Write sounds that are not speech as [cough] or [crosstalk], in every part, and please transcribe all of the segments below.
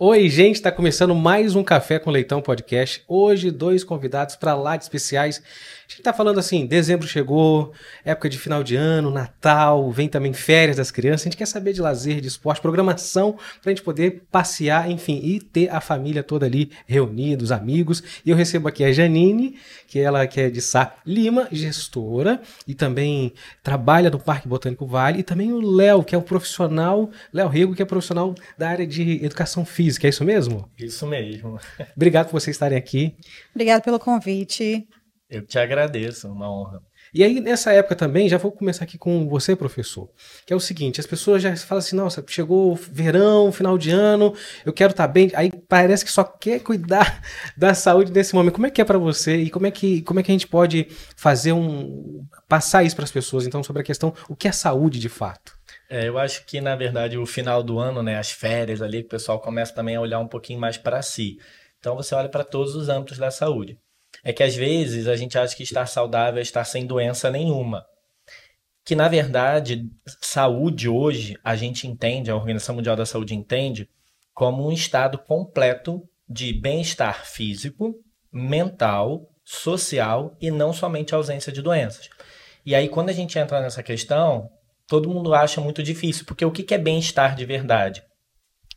Oi, gente, está começando mais um Café com Leitão podcast. Hoje, dois convidados para lá de especiais. A gente está falando assim: dezembro chegou, época de final de ano, Natal, vem também férias das crianças. A gente quer saber de lazer, de esporte, programação, para a gente poder passear, enfim, e ter a família toda ali reunida, os amigos. E eu recebo aqui a Janine, que ela que é de Sá Lima, gestora, e também trabalha no Parque Botânico Vale, e também o Léo, que é um profissional, Léo Rego, que é profissional da área de educação física. É isso mesmo? Isso mesmo. Obrigado por vocês estarem aqui. Obrigado pelo convite. Eu te agradeço, uma honra. E aí, nessa época também, já vou começar aqui com você, professor, que é o seguinte, as pessoas já falam assim, nossa, chegou verão, final de ano, eu quero estar tá bem, aí parece que só quer cuidar [laughs] da saúde nesse momento. Como é que é para você e como é que, como é que a gente pode fazer um... passar isso para as pessoas, então, sobre a questão, o que é saúde de fato? É, eu acho que, na verdade, o final do ano, né, as férias ali, o pessoal começa também a olhar um pouquinho mais para si. Então, você olha para todos os âmbitos da saúde. É que, às vezes, a gente acha que estar saudável é estar sem doença nenhuma. Que, na verdade, saúde hoje, a gente entende, a Organização Mundial da Saúde entende, como um estado completo de bem-estar físico, mental, social e não somente ausência de doenças. E aí, quando a gente entra nessa questão, todo mundo acha muito difícil, porque o que é bem-estar de verdade?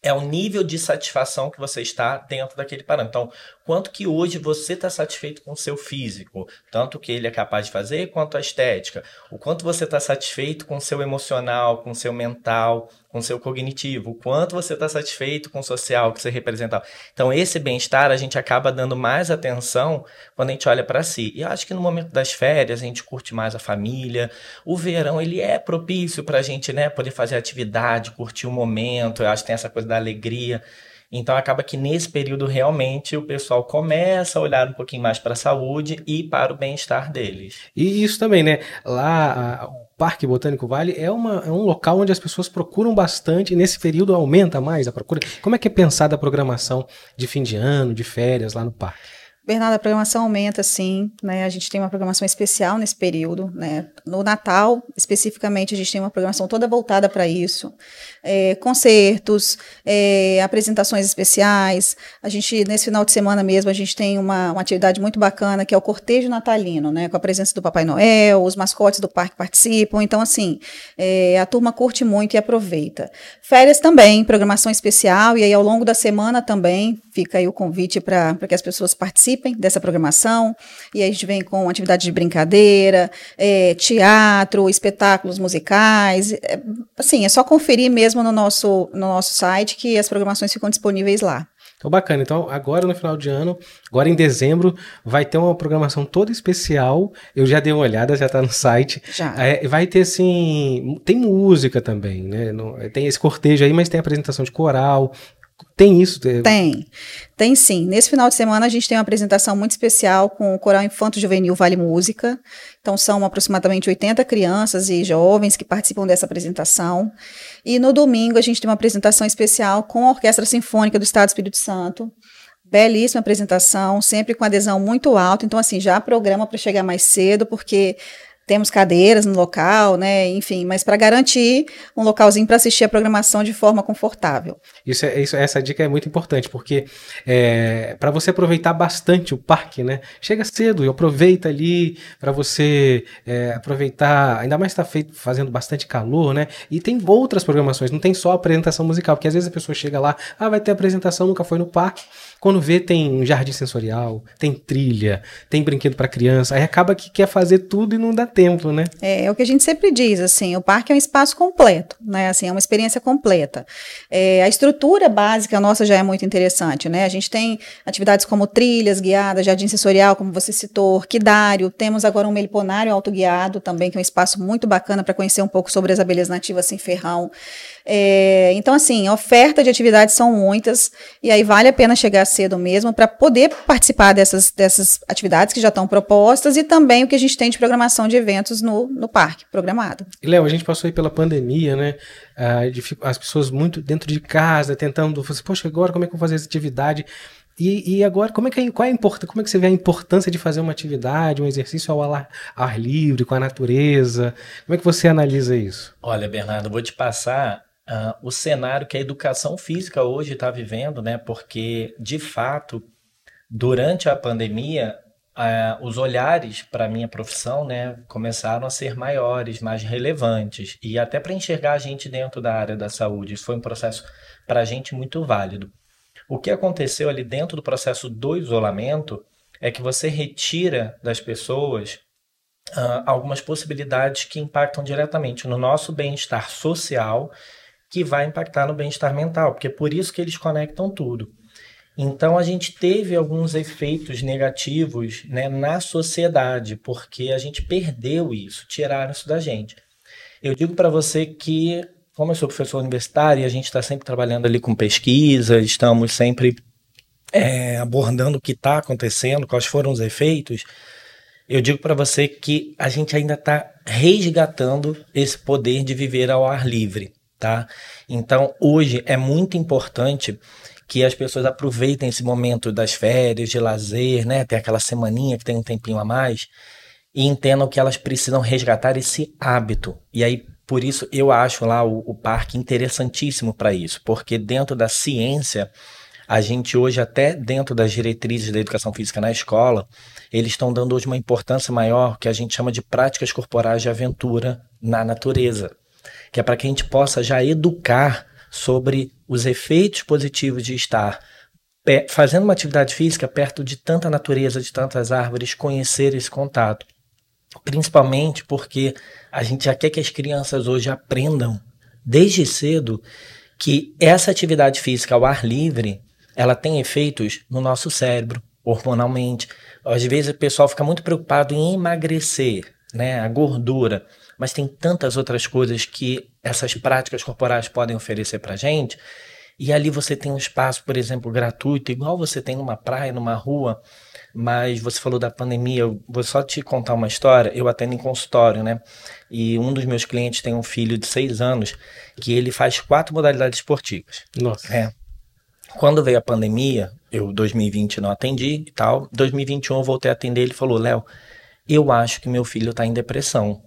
É o nível de satisfação que você está dentro daquele parâmetro. Então, quanto que hoje você está satisfeito com o seu físico, tanto que ele é capaz de fazer quanto a estética, o quanto você está satisfeito com o seu emocional, com o seu mental, com seu cognitivo, o quanto você está satisfeito com o social que você representa. Então, esse bem-estar a gente acaba dando mais atenção quando a gente olha para si. E eu acho que no momento das férias a gente curte mais a família. O verão ele é propício para a gente, né, poder fazer atividade, curtir o momento. Eu acho que tem essa coisa da alegria. Então acaba que nesse período realmente o pessoal começa a olhar um pouquinho mais para a saúde e para o bem-estar deles. E isso também, né? Lá o Parque Botânico Vale é, uma, é um local onde as pessoas procuram bastante e nesse período aumenta mais a procura. Como é que é pensada a programação de fim de ano, de férias lá no parque? Bernardo, a programação aumenta sim, né? A gente tem uma programação especial nesse período, né? No Natal, especificamente, a gente tem uma programação toda voltada para isso. É, concertos, é, apresentações especiais. A gente, nesse final de semana mesmo, a gente tem uma, uma atividade muito bacana, que é o cortejo natalino, né? Com a presença do Papai Noel, os mascotes do parque participam. Então, assim, é, a turma curte muito e aproveita. Férias também, programação especial, e aí ao longo da semana também fica aí o convite para que as pessoas participem participem dessa programação. E a gente vem com atividade de brincadeira, é, teatro, espetáculos musicais. É, assim, é só conferir mesmo no nosso, no nosso site que as programações ficam disponíveis lá. Então, bacana. Então, agora no final de ano, agora em dezembro, vai ter uma programação toda especial. Eu já dei uma olhada, já está no site. Já. É, vai ter, assim, tem música também, né? Tem esse cortejo aí, mas tem apresentação de coral, tem isso? Tem, tem sim. Nesse final de semana a gente tem uma apresentação muito especial com o Coral Infanto Juvenil Vale Música. Então são aproximadamente 80 crianças e jovens que participam dessa apresentação. E no domingo a gente tem uma apresentação especial com a Orquestra Sinfônica do Estado do Espírito Santo. Belíssima apresentação, sempre com adesão muito alta. Então, assim, já programa para chegar mais cedo, porque temos cadeiras no local, né? Enfim, mas para garantir um localzinho para assistir a programação de forma confortável. Isso, é, isso essa dica é muito importante, porque é, para você aproveitar bastante o parque, né? Chega cedo e aproveita ali para você é, aproveitar, ainda mais está fazendo bastante calor, né? E tem outras programações, não tem só apresentação musical, porque às vezes a pessoa chega lá, ah, vai ter apresentação, nunca foi no parque. Quando vê, tem jardim sensorial, tem trilha, tem brinquedo para criança, aí acaba que quer fazer tudo e não dá tempo né? É, é o que a gente sempre diz, assim, o parque é um espaço completo, né? Assim, é uma experiência completa. É, a estrutura básica nossa já é muito interessante, né? A gente tem atividades como trilhas guiadas, jardim sensorial, como você citou, orquidário, temos agora um meliponário autoguiado também, que é um espaço muito bacana para conhecer um pouco sobre as abelhas nativas sem ferrão. É, então, assim, oferta de atividades são muitas, e aí vale a pena chegar cedo mesmo para poder participar dessas, dessas atividades que já estão propostas e também o que a gente tem de programação de eventos no, no parque programado. E, Léo, a gente passou aí pela pandemia, né? as pessoas muito dentro de casa, tentando, assim, poxa, agora como é que eu vou fazer essa atividade? E, e, agora, como é que, qual é a importância, como é que você vê a importância de fazer uma atividade, um exercício ao ar, ar livre, com a natureza? Como é que você analisa isso? Olha, Bernardo, vou te passar uh, o cenário que a educação física hoje está vivendo, né? Porque, de fato, durante a pandemia, uh, os olhares para a minha profissão, né, começaram a ser maiores, mais relevantes. E até para enxergar a gente dentro da área da saúde. Isso foi um processo para a gente muito válido. O que aconteceu ali dentro do processo do isolamento é que você retira das pessoas uh, algumas possibilidades que impactam diretamente no nosso bem-estar social, que vai impactar no bem-estar mental, porque é por isso que eles conectam tudo. Então a gente teve alguns efeitos negativos né, na sociedade, porque a gente perdeu isso, tiraram isso da gente. Eu digo para você que, como eu sou professor universitário, e a gente está sempre trabalhando ali com pesquisa, estamos sempre é, abordando o que está acontecendo, quais foram os efeitos eu digo para você que a gente ainda está resgatando esse poder de viver ao ar livre, tá? Então, hoje é muito importante que as pessoas aproveitem esse momento das férias, de lazer, né? Tem aquela semaninha que tem um tempinho a mais e entendam que elas precisam resgatar esse hábito. E aí, por isso, eu acho lá o, o parque interessantíssimo para isso, porque dentro da ciência a gente hoje, até dentro das diretrizes da educação física na escola, eles estão dando hoje uma importância maior que a gente chama de práticas corporais de aventura na natureza, que é para que a gente possa já educar sobre os efeitos positivos de estar fazendo uma atividade física perto de tanta natureza, de tantas árvores, conhecer esse contato. Principalmente porque a gente já quer que as crianças hoje aprendam desde cedo que essa atividade física ao ar livre ela tem efeitos no nosso cérebro, hormonalmente. Às vezes o pessoal fica muito preocupado em emagrecer, né, a gordura, mas tem tantas outras coisas que essas práticas corporais podem oferecer para gente. E ali você tem um espaço, por exemplo, gratuito, igual você tem numa praia, numa rua. Mas você falou da pandemia, eu vou só te contar uma história. Eu atendo em consultório, né? E um dos meus clientes tem um filho de seis anos que ele faz quatro modalidades esportivas. Nossa. É. Quando veio a pandemia, eu 2020 não atendi e tal. 2021 eu voltei a atender, ele falou: "Léo, eu acho que meu filho está em depressão".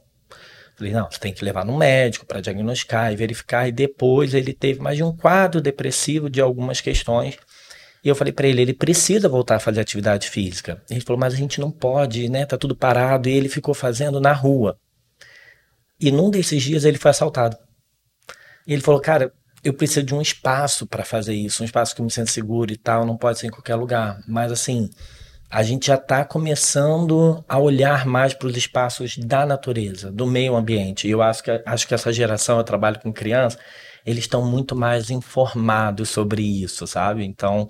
Falei: "Não, você tem que levar no médico para diagnosticar e verificar". E depois ele teve mais de um quadro depressivo de algumas questões. E eu falei para ele, ele precisa voltar a fazer atividade física. Ele falou, mas a gente não pode, né? Tá tudo parado. E ele ficou fazendo na rua. E num desses dias ele foi assaltado. E ele falou, cara, eu preciso de um espaço para fazer isso, um espaço que me sinta seguro e tal, não pode ser em qualquer lugar. Mas assim, a gente já está começando a olhar mais para os espaços da natureza, do meio ambiente. E eu acho que, acho que essa geração, eu trabalho com crianças, eles estão muito mais informados sobre isso, sabe? Então,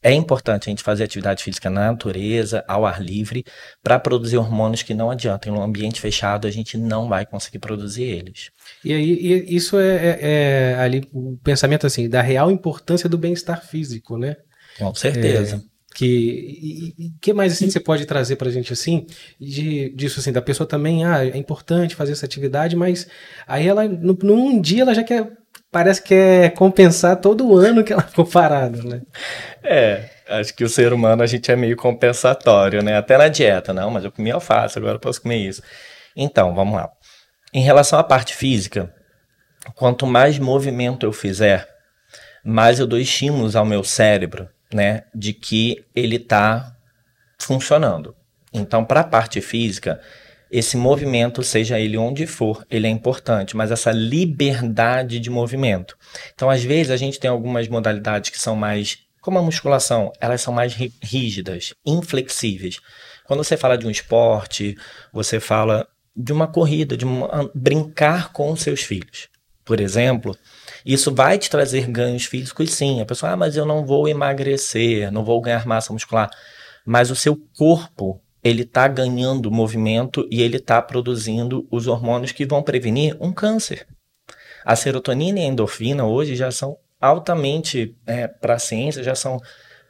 é importante a gente fazer atividade física na natureza, ao ar livre, para produzir hormônios que não adiantam. Em um ambiente fechado, a gente não vai conseguir produzir eles. E aí, e isso é, é, é, ali o pensamento assim, da real importância do bem-estar físico, né? Com certeza. É, que e, que mais assim você pode trazer para a gente assim de, disso assim da pessoa também ah é importante fazer essa atividade mas aí ela no, num dia ela já quer parece que é compensar todo o ano que ela ficou parada, né? É, acho que o ser humano a gente é meio compensatório, né? Até na dieta, não, mas eu comi alface, agora eu posso comer isso. Então, vamos lá. Em relação à parte física, quanto mais movimento eu fizer, mais eu dou estímulos ao meu cérebro, né, de que ele está funcionando. Então, para a parte física, esse movimento, seja ele onde for, ele é importante, mas essa liberdade de movimento. Então, às vezes, a gente tem algumas modalidades que são mais, como a musculação, elas são mais rígidas, inflexíveis. Quando você fala de um esporte, você fala de uma corrida, de uma, brincar com seus filhos. Por exemplo, isso vai te trazer ganhos físicos, sim. A pessoa, ah, mas eu não vou emagrecer, não vou ganhar massa muscular. Mas o seu corpo ele está ganhando movimento e ele está produzindo os hormônios que vão prevenir um câncer. A serotonina e a endorfina hoje já são altamente, é, para a ciência, já são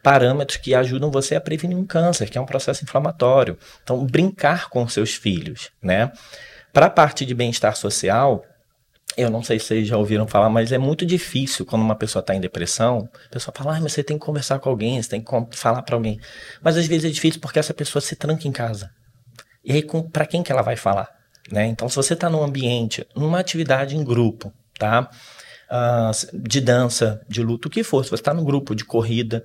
parâmetros que ajudam você a prevenir um câncer, que é um processo inflamatório. Então, brincar com seus filhos, né? Para a parte de bem-estar social, eu não sei se vocês já ouviram falar, mas é muito difícil quando uma pessoa está em depressão. A pessoa fala, ah, mas você tem que conversar com alguém, você tem que falar para alguém. Mas às vezes é difícil porque essa pessoa se tranca em casa. E aí, para quem que ela vai falar? Né? Então, se você está num ambiente, numa atividade em grupo, tá? uh, de dança, de luta, o que for. Se você está no grupo de corrida,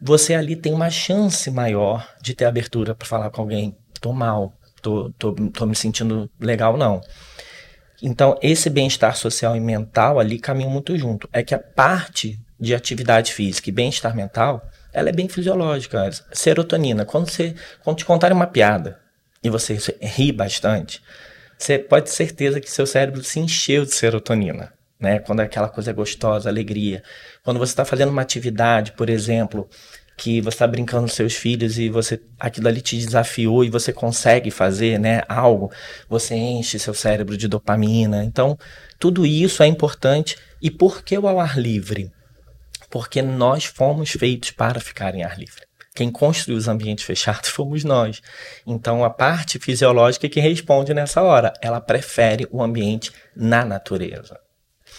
você ali tem uma chance maior de ter abertura para falar com alguém. Tô mal, tô, tô, tô me sentindo legal, não. Então, esse bem-estar social e mental ali caminham muito junto. É que a parte de atividade física e bem-estar mental, ela é bem fisiológica. Serotonina, quando, você, quando te contarem uma piada e você ri bastante, você pode ter certeza que seu cérebro se encheu de serotonina. Né? Quando é aquela coisa gostosa, alegria. Quando você está fazendo uma atividade, por exemplo, que você está brincando com seus filhos e você aquilo ali te desafiou e você consegue fazer, né, algo, você enche seu cérebro de dopamina. Então, tudo isso é importante. E por que o ar livre? Porque nós fomos feitos para ficar em ar livre. Quem construiu os ambientes [laughs] fechados fomos nós. Então, a parte fisiológica é que responde nessa hora. Ela prefere o ambiente na natureza.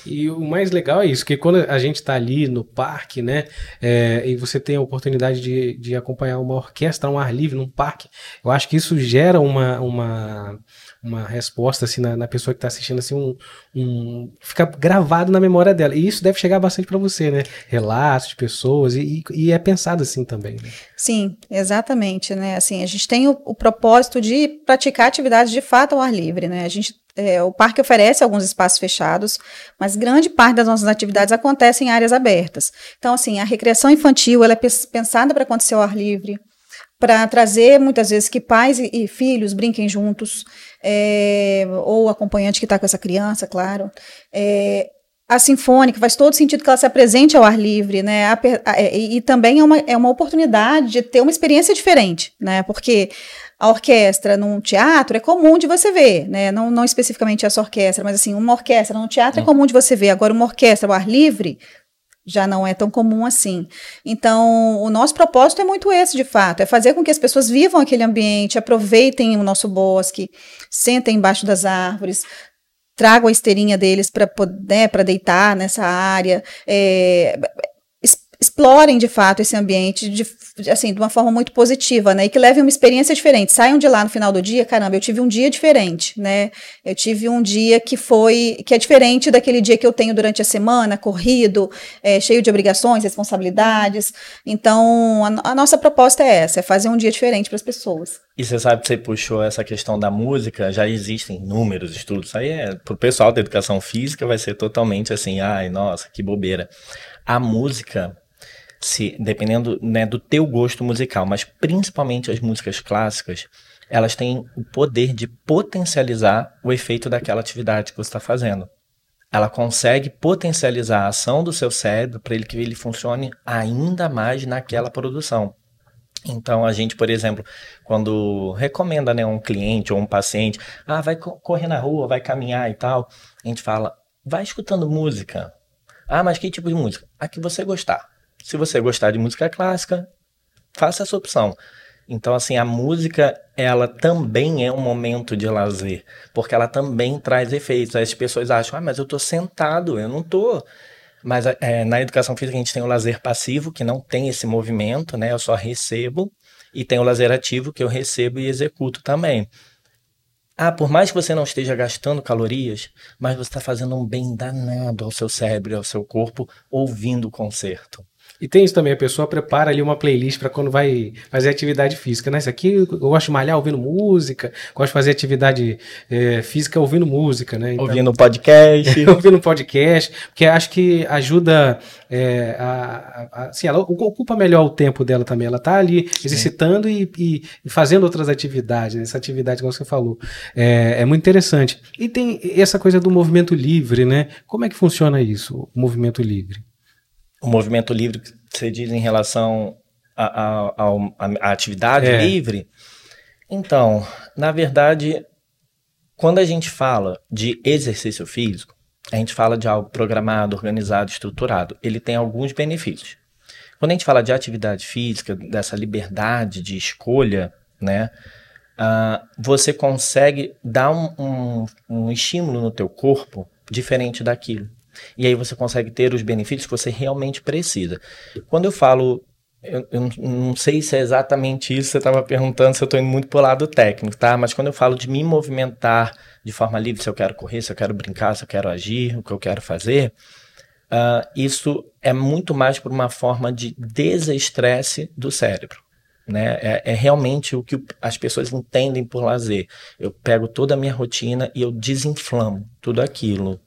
E o mais legal é isso, que quando a gente está ali no parque, né, é, e você tem a oportunidade de, de acompanhar uma orquestra, um ar livre, num parque, eu acho que isso gera uma, uma, uma resposta, assim, na, na pessoa que está assistindo, assim, um, um, fica gravado na memória dela. E isso deve chegar bastante para você, né, relatos de pessoas, e, e é pensado assim também. Né? Sim, exatamente, né, assim, a gente tem o, o propósito de praticar atividades de fato ao ar livre, né, a gente é, o parque oferece alguns espaços fechados, mas grande parte das nossas atividades acontece em áreas abertas. Então, assim, a recreação infantil ela é pensada para acontecer ao ar livre, para trazer muitas vezes que pais e, e filhos brinquem juntos, é, ou o acompanhante que está com essa criança, claro. É, a sinfônica faz todo sentido que ela se apresente ao ar livre, né? A, a, e, e, também é uma, é uma oportunidade de ter uma experiência diferente, né? Porque a orquestra num teatro é comum de você ver, né? Não, não especificamente essa orquestra, mas assim, uma orquestra num teatro é comum de você ver. Agora, uma orquestra ao ar livre já não é tão comum assim. Então, o nosso propósito é muito esse, de fato, é fazer com que as pessoas vivam aquele ambiente, aproveitem o nosso bosque, sentem embaixo das árvores, tragam a esteirinha deles para né, deitar nessa área. É, explorem de fato esse ambiente de, assim, de uma forma muito positiva, né? E que levem uma experiência diferente. Saiam de lá no final do dia, caramba, eu tive um dia diferente, né? Eu tive um dia que foi, que é diferente daquele dia que eu tenho durante a semana, corrido, é, cheio de obrigações, responsabilidades. Então, a, a nossa proposta é essa, é fazer um dia diferente para as pessoas. E você sabe que você puxou essa questão da música, já existem inúmeros estudos. Aí é pro pessoal da educação física vai ser totalmente assim, ai, nossa, que bobeira. A música se dependendo né, do teu gosto musical, mas principalmente as músicas clássicas, elas têm o poder de potencializar o efeito daquela atividade que você está fazendo. Ela consegue potencializar a ação do seu cérebro para ele que ele funcione ainda mais naquela produção. Então a gente, por exemplo, quando recomenda né, um cliente ou um paciente, ah, vai correr na rua, vai caminhar e tal, a gente fala, vai escutando música. Ah, mas que tipo de música? A que você gostar. Se você gostar de música clássica, faça essa opção. Então, assim, a música, ela também é um momento de lazer, porque ela também traz efeitos. As pessoas acham, ah, mas eu tô sentado, eu não tô. Mas é, na educação física a gente tem o lazer passivo, que não tem esse movimento, né? Eu só recebo. E tem o lazer ativo, que eu recebo e executo também. Ah, por mais que você não esteja gastando calorias, mas você está fazendo um bem danado ao seu cérebro ao seu corpo ouvindo o concerto. E tem isso também, a pessoa prepara ali uma playlist para quando vai fazer atividade física, né? Isso aqui eu gosto de malhar ouvindo música, gosto de fazer atividade é, física ouvindo música, né? Então, ouvindo podcast. [laughs] ouvindo podcast, porque acho que ajuda, é, a, a, assim, ela ocupa melhor o tempo dela também, ela tá ali exercitando e, e, e, fazendo outras atividades, essa atividade que você falou. É, é muito interessante. E tem essa coisa do movimento livre, né? Como é que funciona isso, o movimento livre? O movimento livre que você diz em relação à atividade é. livre. Então, na verdade, quando a gente fala de exercício físico, a gente fala de algo programado, organizado, estruturado. Ele tem alguns benefícios. Quando a gente fala de atividade física, dessa liberdade de escolha, né, uh, você consegue dar um, um, um estímulo no teu corpo diferente daquilo. E aí você consegue ter os benefícios que você realmente precisa. Quando eu falo Eu, eu, não sei se é exatamente isso que você estava perguntando, se eu estou indo muito para o lado técnico, tá? Mas quando eu falo de me movimentar de forma livre, se eu quero correr, se eu quero brincar, se eu quero agir, o que eu quero fazer, uh, isso é muito mais por uma forma de desestresse do cérebro. Né? É, é, realmente o que as pessoas entendem por lazer. Eu pego toda a minha rotina e eu desinflamo tudo aquilo.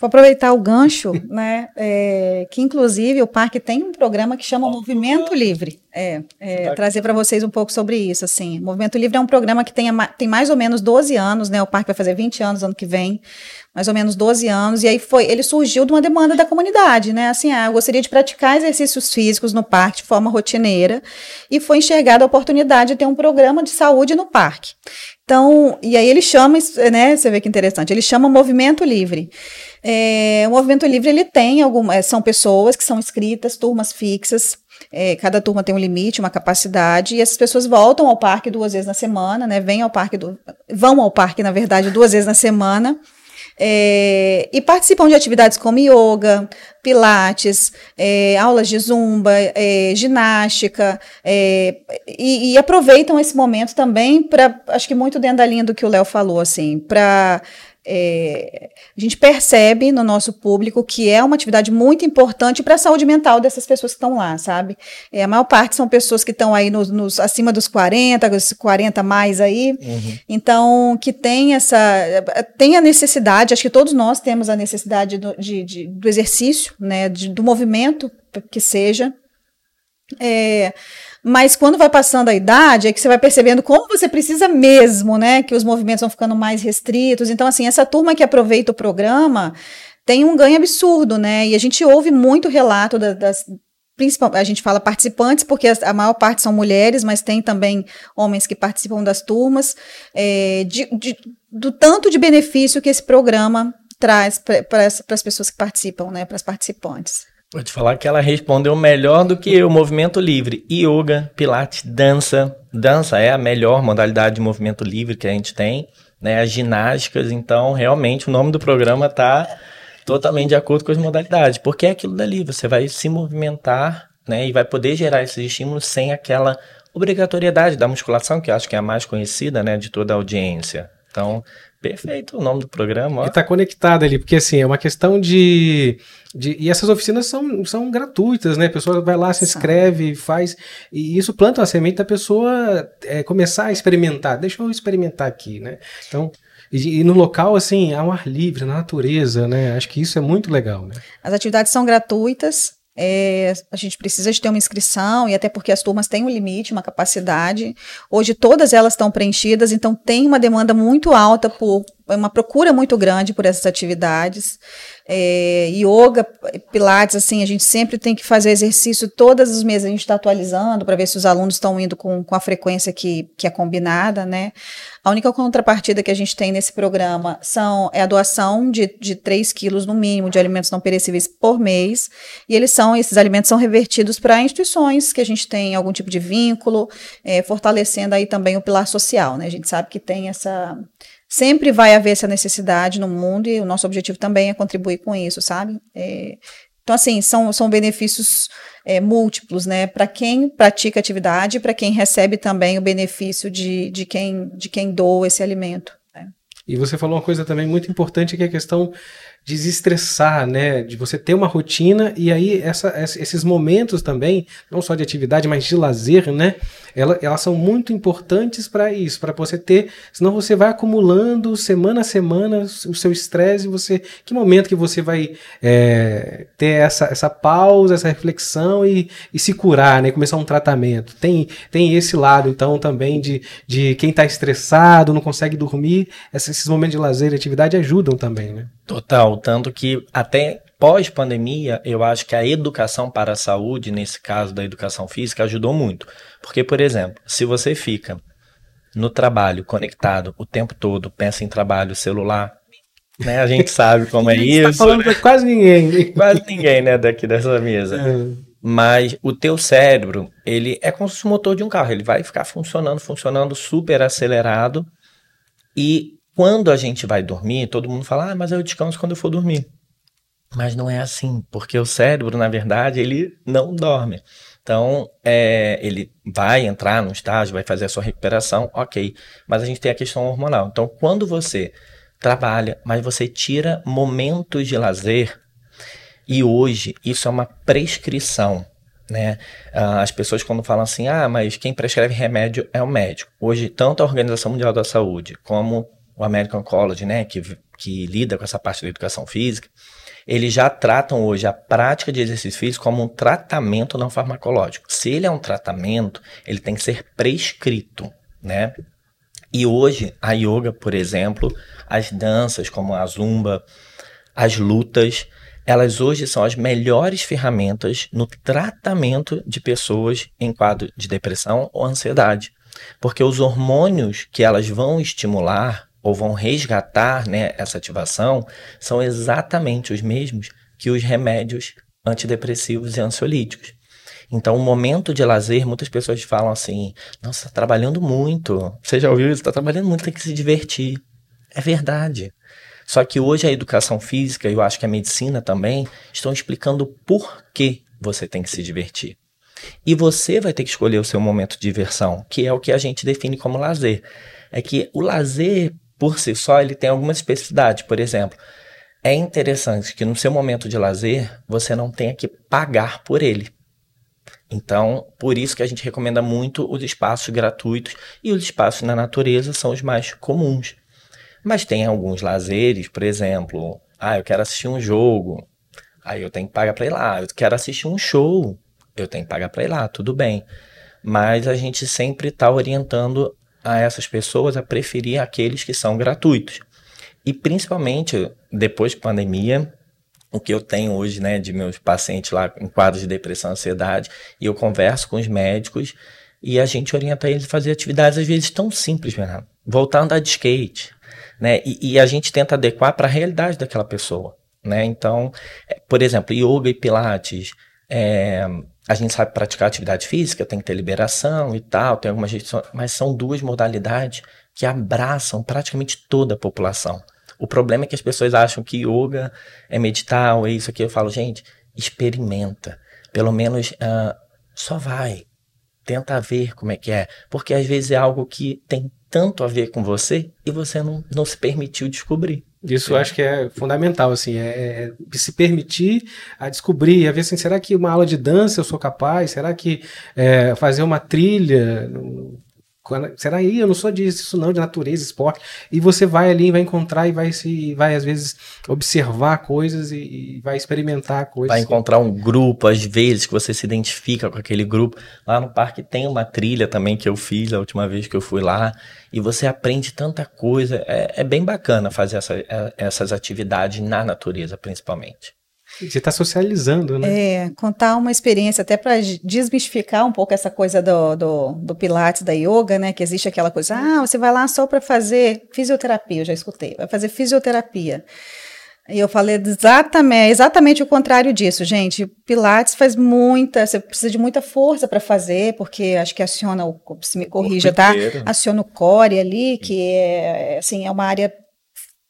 Vou aproveitar o gancho, [laughs] né? É, que inclusive o parque tem um programa que chama Movimento Livre. É, é trazer para vocês um pouco sobre isso. Assim, Movimento Livre é um programa que tem, tem mais ou menos 12 anos, né? O parque vai fazer 20 anos ano que vem, mais ou menos 12 anos. E aí foi, ele surgiu de uma demanda da comunidade, né? Assim, ah, eu gostaria de praticar exercícios físicos no parque de forma rotineira e foi enxergada a oportunidade de ter um programa de saúde no parque. Então, e aí ele chama, né? Você vê que interessante. Ele chama Movimento Livre. É, o Movimento Livre ele tem algumas, é, são pessoas que são inscritas, turmas fixas. É, cada turma tem um limite, uma capacidade, e essas pessoas voltam ao parque duas vezes na semana, né? Vêm ao parque, do, vão ao parque, na verdade, duas vezes na semana. É, e participam de atividades como yoga, pilates, é, aulas de zumba, é, ginástica, é, e, e, aproveitam esse momento também para, acho que muito dentro da linha do que o Léo falou, assim, para é, a gente percebe no nosso público que é uma atividade muito importante para a saúde mental dessas pessoas que estão lá, sabe? É, a maior parte são pessoas que estão aí nos, nos, acima dos 40, 40 mais aí, uhum. então que tem essa, tem a necessidade, acho que todos nós temos a necessidade do, de, de, do exercício, né, de, do movimento que seja, é, mas quando vai passando a idade, é que você vai percebendo como você precisa mesmo, né? Que os movimentos vão ficando mais restritos. Então, assim, essa turma que aproveita o programa tem um ganho absurdo, né? E a gente ouve muito relato das, principalmente a gente fala participantes, porque a, a, maior parte são mulheres, mas tem também homens que participam das turmas, é, de, de, do tanto de benefício que esse programa traz para as pessoas que participam, né, para as participantes. Vou te falar que ela respondeu melhor do que o movimento livre. Yoga, pilates, dança. Dança é a melhor modalidade de movimento livre que a gente tem, né? As ginásticas, então, realmente o nome do programa está totalmente de acordo com as modalidades, porque é aquilo dali, você vai se movimentar, né, e vai poder gerar esses estímulos sem aquela obrigatoriedade da musculação, que eu acho que é a mais conhecida, né, de toda a audiência. Então, Perfeito o nome do programa. Ó. E tá conectado ali, porque assim, é uma questão de, de. E essas oficinas são, são gratuitas, né? A pessoa vai lá, se inscreve, faz. E isso planta a semente da pessoa é, começar a experimentar. Deixa eu experimentar aqui, né? Então. E, e, no local, assim, ao ar livre, na natureza, né? Acho que isso é muito legal, né? As atividades são gratuitas, é, a gente precisa de ter uma inscrição, e até porque as turmas têm um limite, uma capacidade. Hoje todas elas estão preenchidas, então tem uma demanda muito alta por uma procura muito grande por essas atividades. É, yoga, pilates, assim, a gente sempre tem que fazer exercício todas as meses, a gente está atualizando para ver se os alunos estão indo com, com a frequência que, que é combinada, né? A única contrapartida que a gente tem nesse programa são, é a doação de, de 3 quilos no mínimo de alimentos não perecíveis por mês, e eles são, esses alimentos são revertidos para instituições que a gente tem algum tipo de vínculo, é, fortalecendo aí também o pilar social, né? A gente sabe que tem essa Sempre vai haver essa necessidade no mundo e o nosso objetivo também é contribuir com isso, sabe? É, então, assim, são, são benefícios é, múltiplos, né? Para quem pratica atividade para quem recebe também o benefício de, de, quem, de quem doa esse alimento. Né? E você falou uma coisa também muito importante que é a questão desestressar, né? De você ter uma rotina e aí essa, esses momentos também, não só de atividade, mas de lazer, né? Ela, elas são muito importantes para isso, para você ter, senão você vai acumulando semana a semana o seu estresse, você, que momento que você vai é, ter essa, essa pausa, essa reflexão e, e se curar, né? Começar um tratamento. Tem, tem esse lado, então, também de, de quem está estressado, não consegue dormir, esses momentos de lazer e atividade ajudam também, né? Total, tanto que até pós-pandemia, eu acho que a educação para a saúde, nesse caso da educação física, ajudou muito. Porque, por exemplo, se você fica no trabalho conectado o tempo todo, pensa em trabalho, celular, né? A gente sabe [laughs] como é tá isso. Tá falando né? quase ninguém. Quase ninguém, né, daqui dessa mesa. É. Mas o teu cérebro, ele é como se o motor de um carro, ele vai ficar funcionando, funcionando super acelerado e quando a gente vai dormir, todo mundo fala, ah, mas eu descanso quando eu for dormir. Mas não é assim, porque o cérebro, na verdade, ele não dorme. Então, é, ele vai entrar no estágio, vai fazer a sua recuperação, ok. Mas a gente tem a questão hormonal. Então, quando você trabalha, mas você tira momentos de lazer, e hoje isso é uma prescrição. Né? Ah, as pessoas quando falam assim, ah, mas quem prescreve remédio é o médico. Hoje, tanto a Organização Mundial da Saúde como o American College, né, que, que lida com essa parte da educação física, eles já tratam hoje a prática de exercício físico como um tratamento não farmacológico. Se ele é um tratamento, ele tem que ser prescrito, né? E hoje, a yoga, por exemplo, as danças como a zumba, as lutas, elas hoje são as melhores ferramentas no tratamento de pessoas em quadro de depressão ou ansiedade. Porque os hormônios que elas vão estimular ou vão resgatar né, essa ativação são exatamente os mesmos que os remédios antidepressivos e ansiolíticos. Então, o momento de lazer, muitas pessoas falam assim: nossa, está trabalhando muito. Você já ouviu isso? Está trabalhando muito, tem que se divertir. É verdade. Só que hoje a educação física, e eu acho que a medicina também, estão explicando por que você tem que se divertir. E você vai ter que escolher o seu momento de diversão, que é o que a gente define como lazer. É que o lazer por si só, ele tem algumas especificidades. Por exemplo, é interessante que no seu momento de lazer você não tenha que pagar por ele. Então, por isso que a gente recomenda muito os espaços gratuitos e os espaços na natureza são os mais comuns. Mas tem alguns lazeres, por exemplo, ah, eu quero assistir um jogo, aí eu tenho que pagar para ir lá. Eu quero assistir um show, eu tenho que pagar para ir lá, tudo bem. Mas a gente sempre está orientando a essas pessoas a preferir aqueles que são gratuitos. E principalmente depois da pandemia, o que eu tenho hoje, né, de meus pacientes lá em quadros de depressão, ansiedade, e eu converso com os médicos e a gente orienta eles a fazer atividades às vezes tão simples, Fernando. Voltar a andar de skate, né? E, e a gente tenta adequar para a realidade daquela pessoa, né? Então, é, por exemplo, yoga e pilates, é, a gente sabe praticar atividade física, tem que ter liberação e tal, tem algumas restrições, mas são duas modalidades que abraçam praticamente toda a população. O problema é que as pessoas acham que yoga é meditar ou é isso aqui. Eu falo, gente, experimenta. Pelo menos uh, só vai. Tenta ver como é que é. Porque às vezes é algo que tem tanto a ver com você e você não, não se permitiu descobrir. Isso é. acho que é fundamental, assim, é, é, se permitir a descobrir, a ver assim, será que uma aula de dança eu sou capaz? Será que é, fazer uma trilha Será aí? Eu não sou disso, não, de natureza, esporte. E você vai ali, vai encontrar e vai se, vai às vezes observar coisas e, e, vai experimentar coisas. Vai encontrar um grupo, às vezes, que você se identifica com aquele grupo. Lá no parque tem uma trilha também que eu fiz a última vez que eu fui lá. E você aprende tanta coisa. É, é bem bacana fazer essa, é, essas atividades na natureza, principalmente. Você está socializando, né? É, contar uma experiência até para desmistificar um pouco essa coisa do, do, do, Pilates, da yoga, né? Que existe aquela coisa, ah, você vai lá só para fazer fisioterapia, eu já escutei, vai fazer fisioterapia. E eu falei exatamente, exatamente o contrário disso, gente. Pilates faz muita, você precisa de muita força para fazer, porque acho que aciona o, se me corrija, tá? Aciona o core ali, que é, assim, é uma área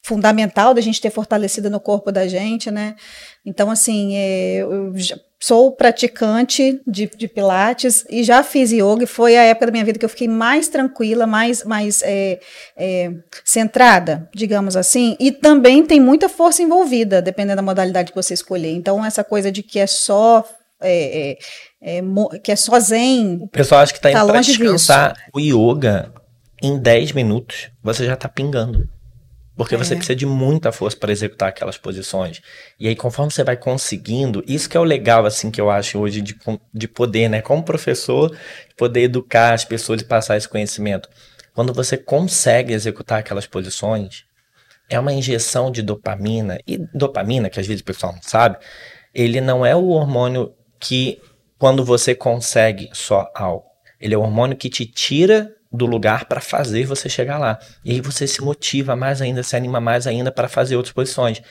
fundamental da gente ter fortalecido no corpo da gente, né? Então, assim, é, eu sou praticante de, de, Pilates e já fiz yoga, e foi a época da minha vida que eu fiquei mais tranquila, mais, mais é, é, centrada, digamos assim, e também tem muita força envolvida, dependendo da modalidade que você escolher. Então, essa coisa de que é só é, é, é que é só zen. O pessoal acha que está indo tá para descansar. Disso. O yoga, em 10 minutos, você já está pingando. Porque é. você precisa de muita força para executar aquelas posições. E aí, conforme você vai conseguindo, isso que é o legal, assim, que eu acho hoje de, de poder, né? Como professor, poder educar as pessoas e passar esse conhecimento. Quando você consegue executar aquelas posições, é uma injeção de dopamina. E dopamina, que às vezes o pessoal não sabe, ele não é o hormônio que, quando você consegue só algo, ele é o hormônio que te tira do lugar para fazer você chegar lá. E aí você se motiva mais ainda, se anima mais ainda para fazer outras posições.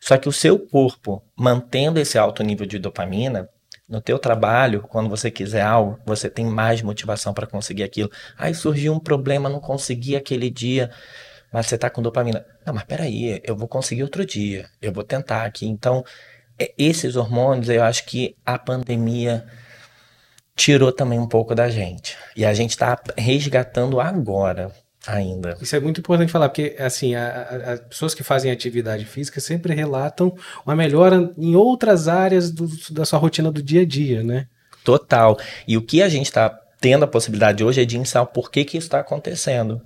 Só que o seu corpo, mantendo esse alto nível de dopamina, no teu trabalho, quando você quiser algo, você tem mais motivação para conseguir aquilo. Aí surgiu um problema, não consegui aquele dia, mas você está com dopamina. Não, mas peraí, eu vou conseguir outro dia, eu vou tentar aqui. Então, é, esses hormônios, eu acho que a pandemia tirou também um pouco da gente. E a gente está resgatando agora ainda. Isso é muito importante falar, porque assim, as pessoas que fazem atividade física sempre relatam uma melhora em outras áreas do, da sua rotina do dia a dia, né? Total. E o que a gente está tendo a possibilidade hoje é de ensinar o porquê que isso está acontecendo.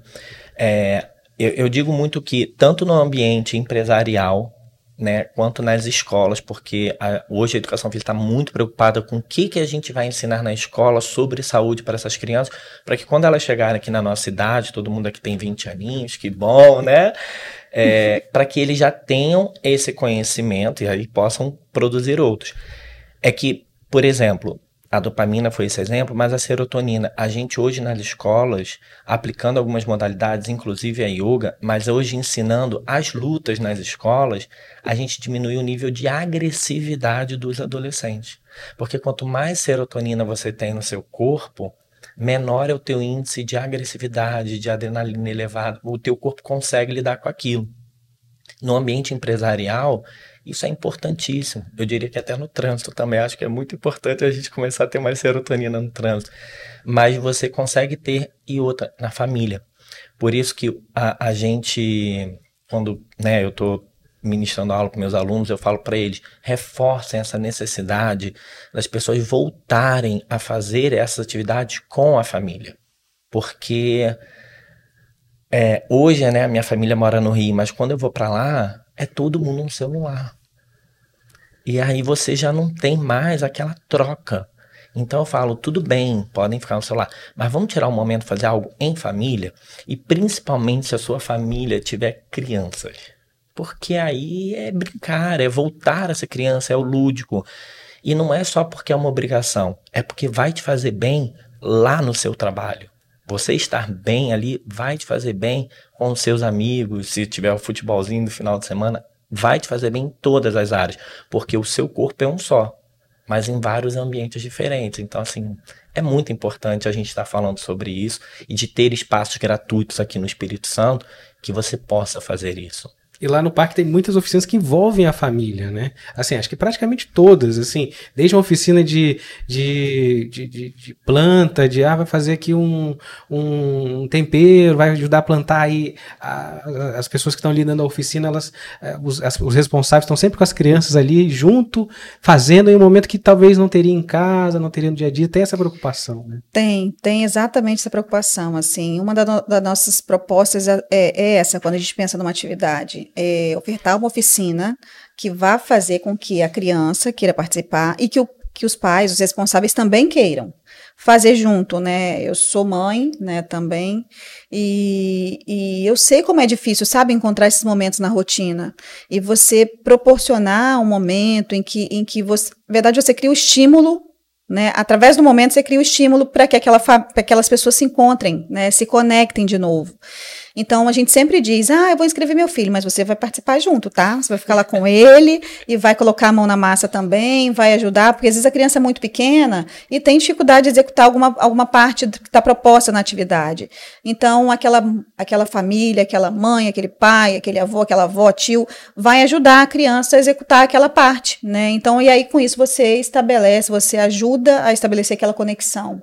É, eu, eu digo muito que, tanto no ambiente empresarial, né, quanto nas escolas, porque a, hoje a educação física está muito preocupada com o que, que a gente vai ensinar na escola sobre saúde para essas crianças, para que quando elas chegarem aqui na nossa idade, todo mundo aqui tem 20 aninhos, que bom, né? É, [laughs] para que eles já tenham esse conhecimento e aí possam produzir outros. É que, por exemplo, a dopamina foi esse exemplo, mas a serotonina. A gente hoje nas escolas, aplicando algumas modalidades, inclusive a yoga, mas hoje ensinando as lutas nas escolas, a gente diminui o nível de agressividade dos adolescentes. Porque quanto mais serotonina você tem no seu corpo, menor é o teu índice de agressividade, de adrenalina elevado. O teu corpo consegue lidar com aquilo. No ambiente empresarial, isso é importantíssimo. Eu diria que até no trânsito também acho que é muito importante a gente começar a ter mais serotonina no trânsito. Mas você consegue ter e outra na família. Por isso que a, a gente, quando né, eu estou ministrando aula com meus alunos, eu falo para eles, reforcem essa necessidade das pessoas voltarem a fazer essas atividades com a família. Porque é, hoje, né, a minha família mora no Rio, mas quando eu vou para lá, é todo mundo no celular. E aí você já não tem mais aquela troca. Então eu falo, tudo bem, podem ficar no celular, mas vamos tirar um momento fazer algo em família e principalmente se a sua família tiver crianças. Porque aí é brincar, é voltar a ser criança, é o lúdico. E não é só porque é uma obrigação, é porque vai te fazer bem lá no seu trabalho. Você estar bem ali vai te fazer bem com os seus amigos, se tiver o futebolzinho no final de semana, vai te fazer bem em todas as áreas, porque o seu corpo é um só, mas em vários ambientes diferentes. Então, assim, é muito importante a gente estar falando sobre isso e de ter espaços gratuitos aqui no Espírito Santo que você possa fazer isso. E lá no parque tem muitas oficinas que envolvem a família, né? Assim, acho que praticamente todas, assim, desde uma oficina de, de, de, de, de planta, de ah, vai fazer aqui um, um tempero, vai ajudar a plantar aí a, as pessoas que estão ali dentro da oficina, elas, eh, os, as, os responsáveis estão sempre com as crianças ali junto, fazendo em um momento que talvez não teria em casa, não teria no dia a dia, tem essa preocupação, né? Tem, tem exatamente essa preocupação, assim, uma das no, nossas propostas é, é essa, quando a gente pensa numa atividade, é, ofertar uma oficina que vá fazer com que a criança queira participar e que, o, que os pais, os responsáveis também queiram fazer junto, né? Eu sou mãe, né, também, e, e eu sei como é difícil, sabe, encontrar esses momentos na rotina e você proporcionar um momento em que, em que você, na verdade, você cria o estímulo né? Através do momento, você cria o estímulo para que aquela aquelas pessoas se encontrem, né? se conectem de novo. Então a gente sempre diz: ah, eu vou inscrever meu filho, mas você vai participar junto, tá? Você vai ficar lá com ele e vai colocar a mão na massa também, vai ajudar, porque às vezes a criança é muito pequena e tem dificuldade de executar alguma, alguma parte que está proposta na atividade. Então aquela, aquela família, aquela mãe, aquele pai, aquele avô, aquela avó, tio, vai ajudar a criança a executar aquela parte, né? Então, e aí com isso você estabelece, você ajuda a estabelecer aquela conexão.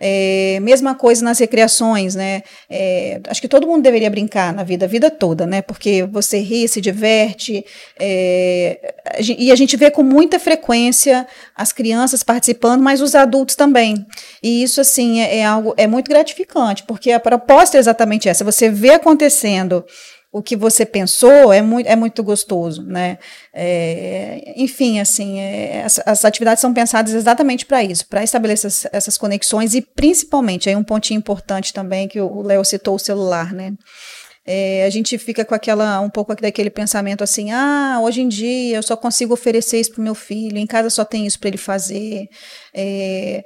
É, mesma coisa nas recreações, né? É, acho que todo mundo deveria brincar na vida, a vida toda, né? Porque você ri, se diverte, é, e a gente vê com muita frequência as crianças participando, mas os adultos também. E isso, assim, é, é algo é muito gratificante, porque a proposta é exatamente essa: você vê acontecendo o que você pensou é muito, é muito gostoso, né? É, enfim, assim, é, as, as, atividades são pensadas exatamente para isso, para estabelecer essas, essas, conexões e principalmente, aí um pontinho importante também que o Léo citou o celular, né? É, a gente fica com aquela um pouco daquele pensamento assim, ah, hoje em dia eu só consigo oferecer isso para meu filho, em casa só tem isso para ele fazer, é,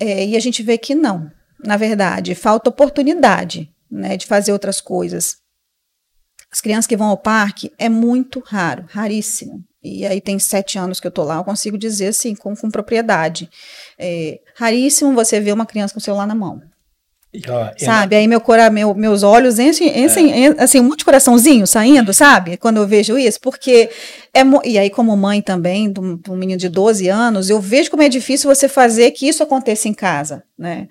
é, e a gente vê que não, na verdade, falta oportunidade, né, de fazer outras coisas. As crianças que vão ao parque é muito raro, raríssimo. E aí tem sete anos que eu tô lá, eu consigo dizer assim, com, com propriedade. É raríssimo você ver uma criança com o celular na mão. Sabe? Aí meu, cora, meu, meus olhos enchem, enchem é. assim, um monte de coraçãozinho saindo, sabe? Quando eu vejo isso, porque é e aí como mãe também de um, de um menino de 12 anos, eu vejo como é difícil você fazer que isso aconteça em casa, né?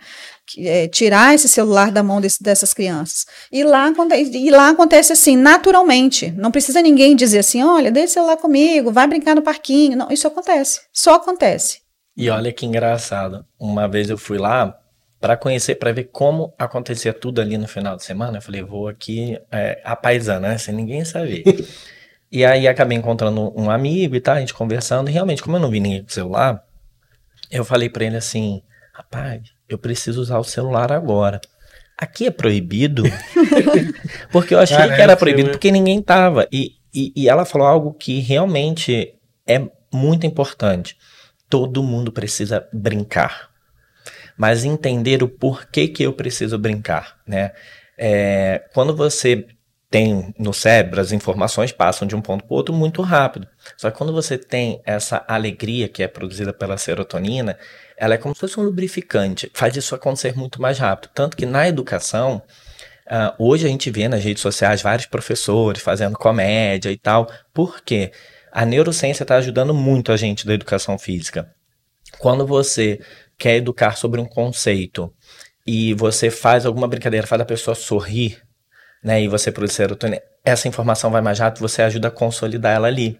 É, tirar esse celular da mão desse, dessas crianças. E lá, e lá acontece assim, naturalmente. Não precisa ninguém dizer assim: olha, deixa o celular comigo, vai brincar no parquinho. Não, isso acontece. Só acontece. E olha que engraçado. Uma vez eu fui lá para conhecer, para ver como acontecia tudo ali no final de semana. Eu falei, vou aqui é, a paisana, né? Sem ninguém saber. e aí acabei encontrando um amigo e tal, a gente conversando. E realmente, como eu não vi ninguém com celular, eu falei para ele assim: rapaz, eu preciso usar o celular agora. Aqui é proibido? [laughs] porque eu achei Cara, que era proibido, porque ninguém tava. E, e, e ela falou algo que realmente é muito importante. Todo mundo precisa brincar mas entender o porquê que eu preciso brincar, né? É, quando você tem no cérebro, as informações passam de um ponto para o outro muito rápido. Só que quando você tem essa alegria que é produzida pela serotonina, ela é como se fosse um lubrificante, faz isso acontecer muito mais rápido. Tanto que na educação, uh, hoje a gente vê nas redes sociais vários professores fazendo comédia e tal. Por quê? A neurociência está ajudando muito a gente da educação física. Quando você quer educar sobre um conceito e você faz alguma brincadeira, faz a pessoa sorrir, né, e você produz serotonina, essa informação vai mais rápido, você ajuda a consolidar ela ali.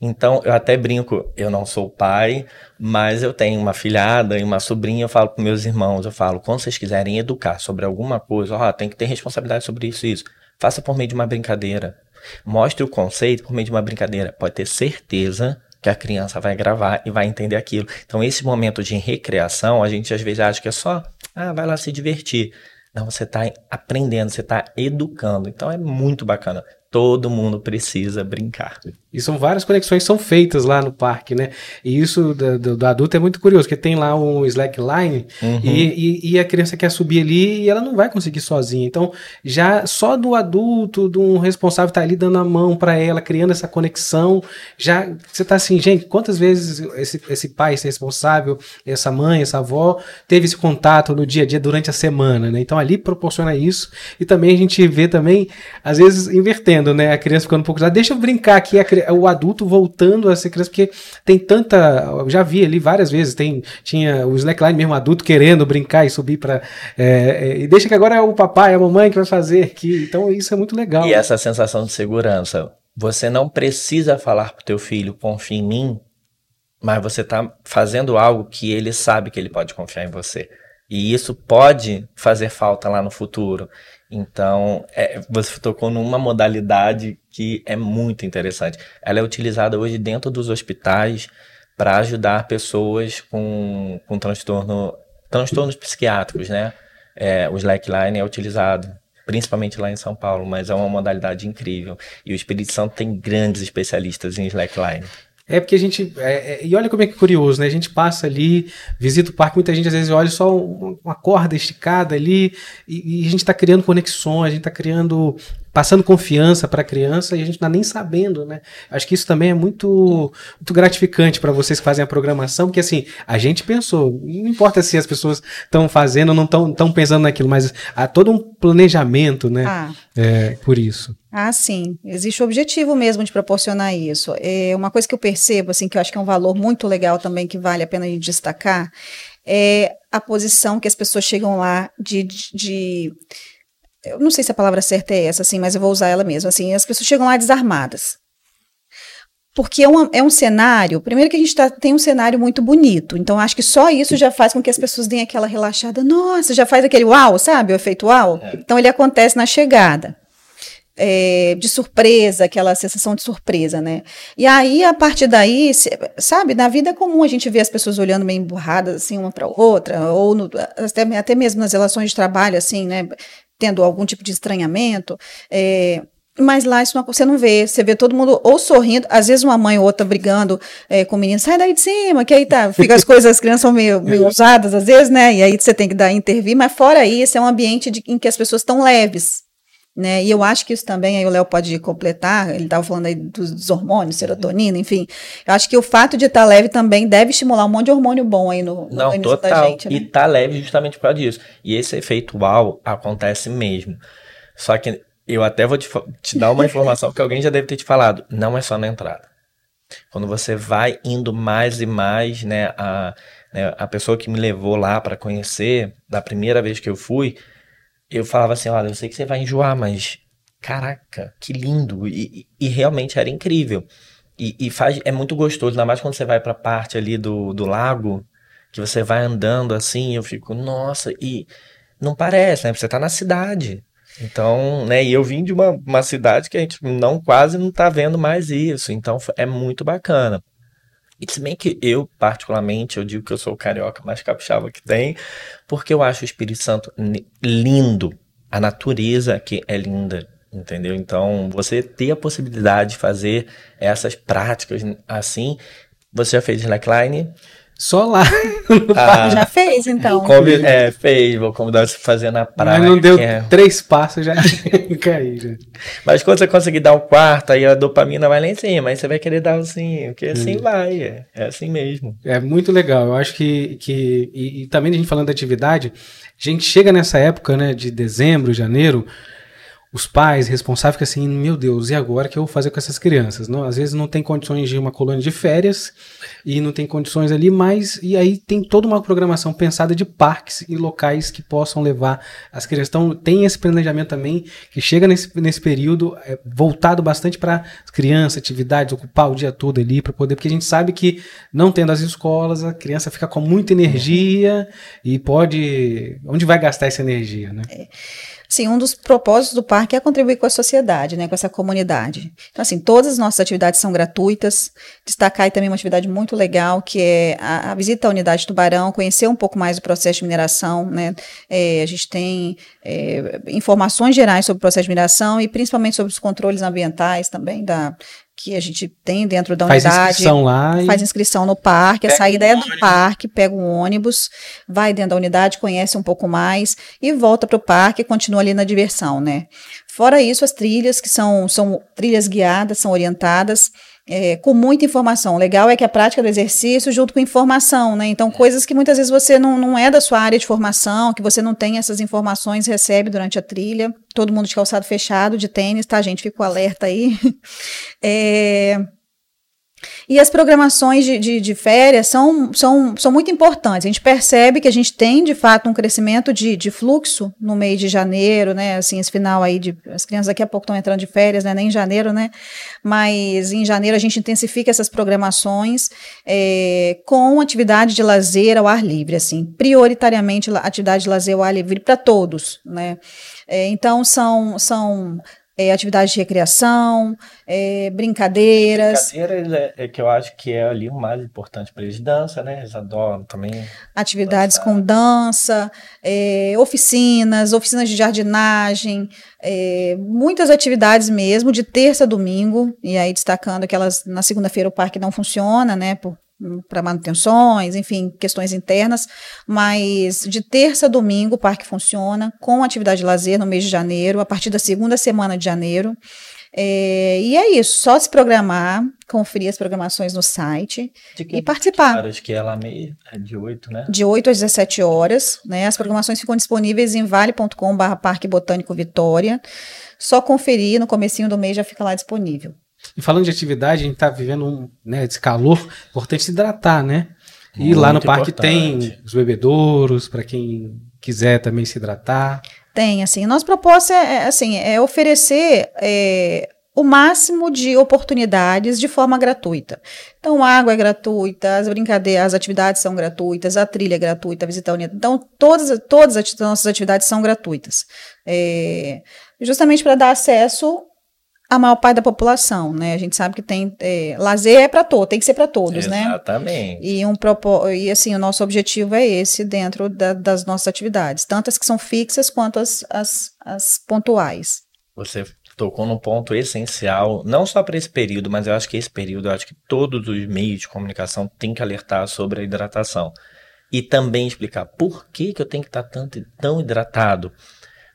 Então, eu até brinco, eu não sou pai, mas eu tenho uma filhada e uma sobrinha, eu falo para meus irmãos, eu falo, quando vocês quiserem educar sobre alguma coisa, ó, tem que ter responsabilidade sobre isso e isso. Faça por meio de uma brincadeira. Mostre o conceito por meio de uma brincadeira. Pode ter certeza que a criança vai gravar e vai entender aquilo. Então, esse momento de recreação, a gente às vezes acha que é só, ah, vai lá se divertir. Não, você está aprendendo, você está educando. Então, é muito bacana. Todo mundo precisa brincar. E são várias conexões que são feitas lá no parque, né? E isso do, do, do adulto é muito curioso, porque tem lá um slackline uhum. e, e, e, a criança quer subir ali e ela não vai conseguir sozinha. Então, já só do adulto, de um responsável estar tá ali dando a mão para ela, criando essa conexão, já você tá assim, gente, quantas vezes esse, esse pai, esse responsável, essa mãe, essa avó, teve esse contato no dia a dia durante a semana, né? Então, ali proporciona isso. E também a gente vê também, às vezes, invertendo né? A criança ficando um pouco. Deixa eu brincar aqui, a, o adulto voltando a ser criança, porque tem tanta. Eu já vi ali várias vezes, tem, tinha o slackline mesmo adulto querendo brincar e subir para. É, é, e deixa que agora é o papai, a mamãe que vai fazer aqui. Então isso é muito legal. E essa sensação de segurança. Você não precisa falar pro teu filho, confia em mim, mas você tá fazendo algo que ele sabe que ele pode confiar em você. E isso pode fazer falta lá no futuro. Então, é, você tocou numa modalidade que é muito interessante. Ela é utilizada hoje dentro dos hospitais para ajudar pessoas com, com transtorno, transtornos psiquiátricos, né? É, o slackline é utilizado principalmente lá em São Paulo, mas é uma modalidade incrível. E o Espírito Santo tem grandes especialistas em slackline. É porque a gente. É, é, e olha como é que é curioso, né? A gente passa ali, visita o parque, muita gente às vezes olha só uma corda esticada ali, e, e a gente está criando conexões, a gente está criando passando confiança para a criança e a gente não está nem sabendo, né? Acho que isso também é muito, muito gratificante para vocês que fazem a programação, porque assim, a gente pensou, não importa se as pessoas estão fazendo ou não estão pensando naquilo, mas há todo um planejamento, né? Ah. É, por isso. Ah, sim. Existe o objetivo mesmo de proporcionar isso. É uma coisa que eu percebo, assim, que eu acho que é um valor muito legal também, que vale a pena de destacar, é a posição que as pessoas chegam lá de, de, de eu não sei se a palavra certa é essa, assim, mas eu vou usar ela mesmo. Assim, as pessoas chegam lá desarmadas. Porque é, uma, é um cenário, primeiro que a gente tá, tem um cenário muito bonito, então acho que só isso já faz com que as pessoas deem aquela relaxada, nossa, já faz aquele uau, sabe, o efeito uau? É. Então ele acontece na chegada. É, de surpresa, aquela sensação de surpresa, né? E aí, a partir daí, sabe, na vida é comum a gente ver as pessoas olhando meio emburradas, assim, uma para outra, ou no, até, até mesmo nas relações de trabalho, assim, né? Tendo algum tipo de estranhamento. É, mas lá isso não, você não vê, você vê todo mundo ou sorrindo, às vezes uma mãe ou outra brigando é, com o menino, sai daí de cima, que aí tá, [laughs] fica as coisas, as crianças são meio, meio usadas às vezes, né, e aí você tem que dar, intervir, mas fora isso, é um ambiente de, em que as pessoas estão leves, né? E eu acho que isso também, aí o Léo pode completar, ele estava falando aí dos, dos, hormônios, serotonina, enfim. Eu acho que o fato de estar tá leve também deve estimular um monte de hormônio bom aí no, no Não, total. da gente. Né? E tá leve justamente por causa disso. E esse efeito uau acontece mesmo. Só que eu até vou te, te dar uma informação que alguém já deve ter te falado. Não é só na entrada. Quando você vai indo mais e mais, né, a, né, a pessoa que me levou lá para conhecer, da primeira vez que eu fui, eu falava assim, olha, eu sei que você vai enjoar, mas caraca, que lindo. E, e, e realmente era incrível. E, e, faz, é muito gostoso, ainda mais quando você vai para a parte ali do, do lago, que você vai andando assim, eu fico, nossa, e não parece, né? Você tá na cidade. Então, né, e eu vim de uma, uma cidade que a gente não quase não tá vendo mais isso. Então é muito bacana. E se bem que eu, particularmente, eu digo que eu sou o carioca mais capixaba que tem, porque eu acho o Espírito Santo lindo. A natureza que é linda, entendeu? Então, você ter a possibilidade de fazer essas práticas assim. Você já fez slackline? Só lá. [laughs] Ah, já fez, então. Convid... É, fez. Vou convidar você a fazer na praia. Mas não deu é... três passos, já [laughs] caí. Já. Mas quando você conseguir dar o quarto, aí a dopamina vai lá em cima. Aí você vai querer dar assim, porque assim hum. vai. É, é, assim mesmo. É muito legal. Eu acho que. que e, e também a gente falando da atividade, a gente chega nessa época, né, de dezembro, janeiro os pais responsáveis ficam assim, meu Deus, e agora que eu vou fazer com essas crianças? Não, às vezes não tem condições de uma colônia de férias e não tem condições ali, mas e aí tem toda uma programação pensada de parques e locais que possam levar as crianças. Então tem esse planejamento também que chega nesse, nesse período é, voltado bastante para as crianças, atividades, ocupar o dia todo ali para poder, porque a gente sabe que não tendo as escolas, a criança fica com muita energia e pode, onde vai gastar essa energia, né? É. Sim, um dos propósitos do parque é contribuir com a sociedade, né, com essa comunidade. Então, assim, todas as nossas atividades são gratuitas. Destacar aí também uma atividade muito legal, que é a, a visita à unidade Tubarão, conhecer um pouco mais do processo de mineração, né. É, a gente tem é, informações gerais sobre o processo de mineração e principalmente sobre os controles ambientais também da, que a gente tem dentro da faz unidade. Faz inscrição lá. Faz inscrição no parque, a saída é do parque, pega um ônibus, vai dentro da unidade, conhece um pouco mais e volta para o parque e continua ali na diversão, né? Fora isso, as trilhas, que são, são trilhas guiadas, são orientadas é, com muita informação. O legal é que a prática do exercício junto com informação, né? Então, coisas que muitas vezes você não, não é da sua área de formação, que você não tem essas informações, recebe durante a trilha. Todo mundo de calçado fechado, de tênis, tá, gente? Fico alerta aí. [laughs] É, e as programações de, de, de, férias são, são, são muito importantes. A gente percebe que a gente tem, de fato, um crescimento de, de fluxo no mês de janeiro, né? Assim, esse final aí de. As crianças daqui a pouco estão entrando de férias, né? Nem em janeiro, né? Mas em janeiro a gente intensifica essas programações é, com atividade de lazer ao ar livre, assim, prioritariamente atividade de lazer ao ar livre para todos, né? É, então são, são é, atividades de recreação, é, brincadeiras. Brincadeiras é, é, que eu acho que é ali o mais importante para eles. Dança, né? Eles adoram também. Atividades dançar. com dança, é, oficinas, oficinas de jardinagem, é, muitas atividades mesmo, de terça a domingo, e aí destacando que elas, na segunda-feira o parque não funciona, né? Por, para manutenções, enfim, questões internas, mas de terça a domingo o parque funciona com atividade de lazer no mês de janeiro, a partir da segunda semana de janeiro. É, e é isso, só se programar, conferir as programações no site e participar. Horas que é lá meio, é de 8, né? De 8 às 17 horas, né? As programações ficam disponíveis em vale.com/barra Parque Botânico Vitória. Só conferir, no comecinho do mês já fica lá disponível. E falando de atividade, a gente está vivendo um, né, esse calor, importante se hidratar, né? E Muito lá no parque importante. tem os bebedouros para quem quiser também se hidratar. Tem, assim. Nossa proposta é, é, assim, é oferecer é, o máximo de oportunidades de forma gratuita. Então, a água é gratuita, as brincadeiras, as atividades são gratuitas, a trilha é gratuita, a visita unida. Então, todas, todas as nossas atividades são gratuitas. É, justamente para dar acesso a maior parte da população, né? A gente sabe que tem é, lazer é para todos, tem que ser para todos, Exatamente. né? Exatamente. E um e assim o nosso objetivo é esse dentro da, das nossas atividades, tanto as que são fixas quanto as, as, as pontuais. Você tocou num ponto essencial, não só para esse período, mas eu acho que esse período, eu acho que todos os meios de comunicação têm que alertar sobre a hidratação e também explicar por que, que eu tenho que estar tanto, tão hidratado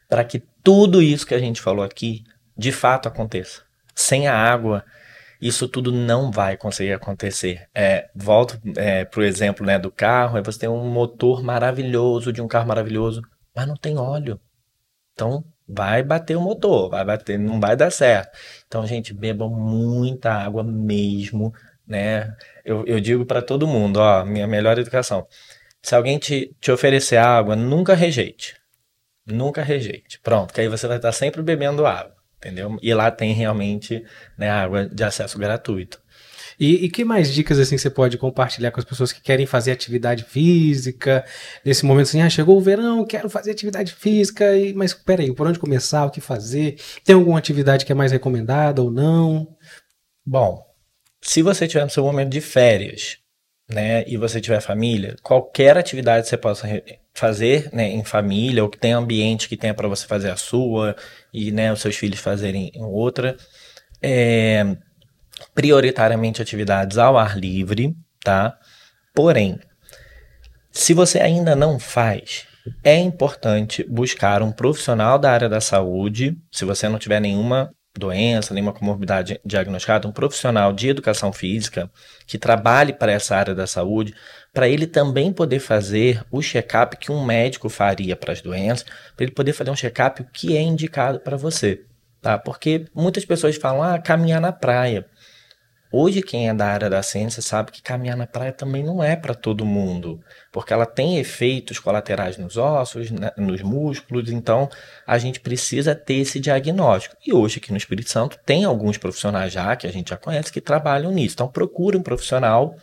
para que tudo isso que a gente falou aqui de fato aconteça. Sem a água, isso tudo não vai conseguir acontecer. É, volto é, para o exemplo né, do carro, aí você tem um motor maravilhoso de um carro maravilhoso, mas não tem óleo. Então vai bater o motor, vai bater, não vai dar certo. Então, gente, bebam muita água mesmo, né? Eu, eu digo para todo mundo, ó, minha melhor educação. Se alguém te, te oferecer água, nunca rejeite. Nunca rejeite. Pronto, que aí você vai estar sempre bebendo água, entendeu? E lá tem realmente né, água de acesso gratuito. E, e, que mais dicas assim você pode compartilhar com as pessoas que querem fazer atividade física? Nesse momento assim, ah, chegou o verão, quero fazer atividade física, e, mas peraí, por onde começar, o que fazer? Tem alguma atividade que é mais recomendada ou não? Bom, se você tiver no seu momento de férias, né, e você tiver família, qualquer atividade que você possa fazer, né, em família, ou que tenha ambiente que tenha para você fazer a sua e, né, os seus filhos fazerem outra, é, prioritariamente atividades ao ar livre, tá? Porém, se você ainda não faz, é importante buscar um profissional da área da saúde, se você não tiver nenhuma doença, nenhuma comorbidade diagnosticada, um profissional de educação física que trabalhe para essa área da saúde, para ele também poder fazer o check-up que um médico faria para as doenças, para ele poder fazer um check-up que é indicado para você, tá? Porque muitas pessoas falam, ah, caminhar na praia. Hoje, quem é da área da ciência sabe que caminhar na praia também não é para todo mundo, porque ela tem efeitos colaterais nos ossos, né, nos músculos, então a gente precisa ter esse diagnóstico. E hoje, aqui no Espírito Santo, tem alguns profissionais já, que a gente já conhece, que trabalham nisso. Então, procure um profissional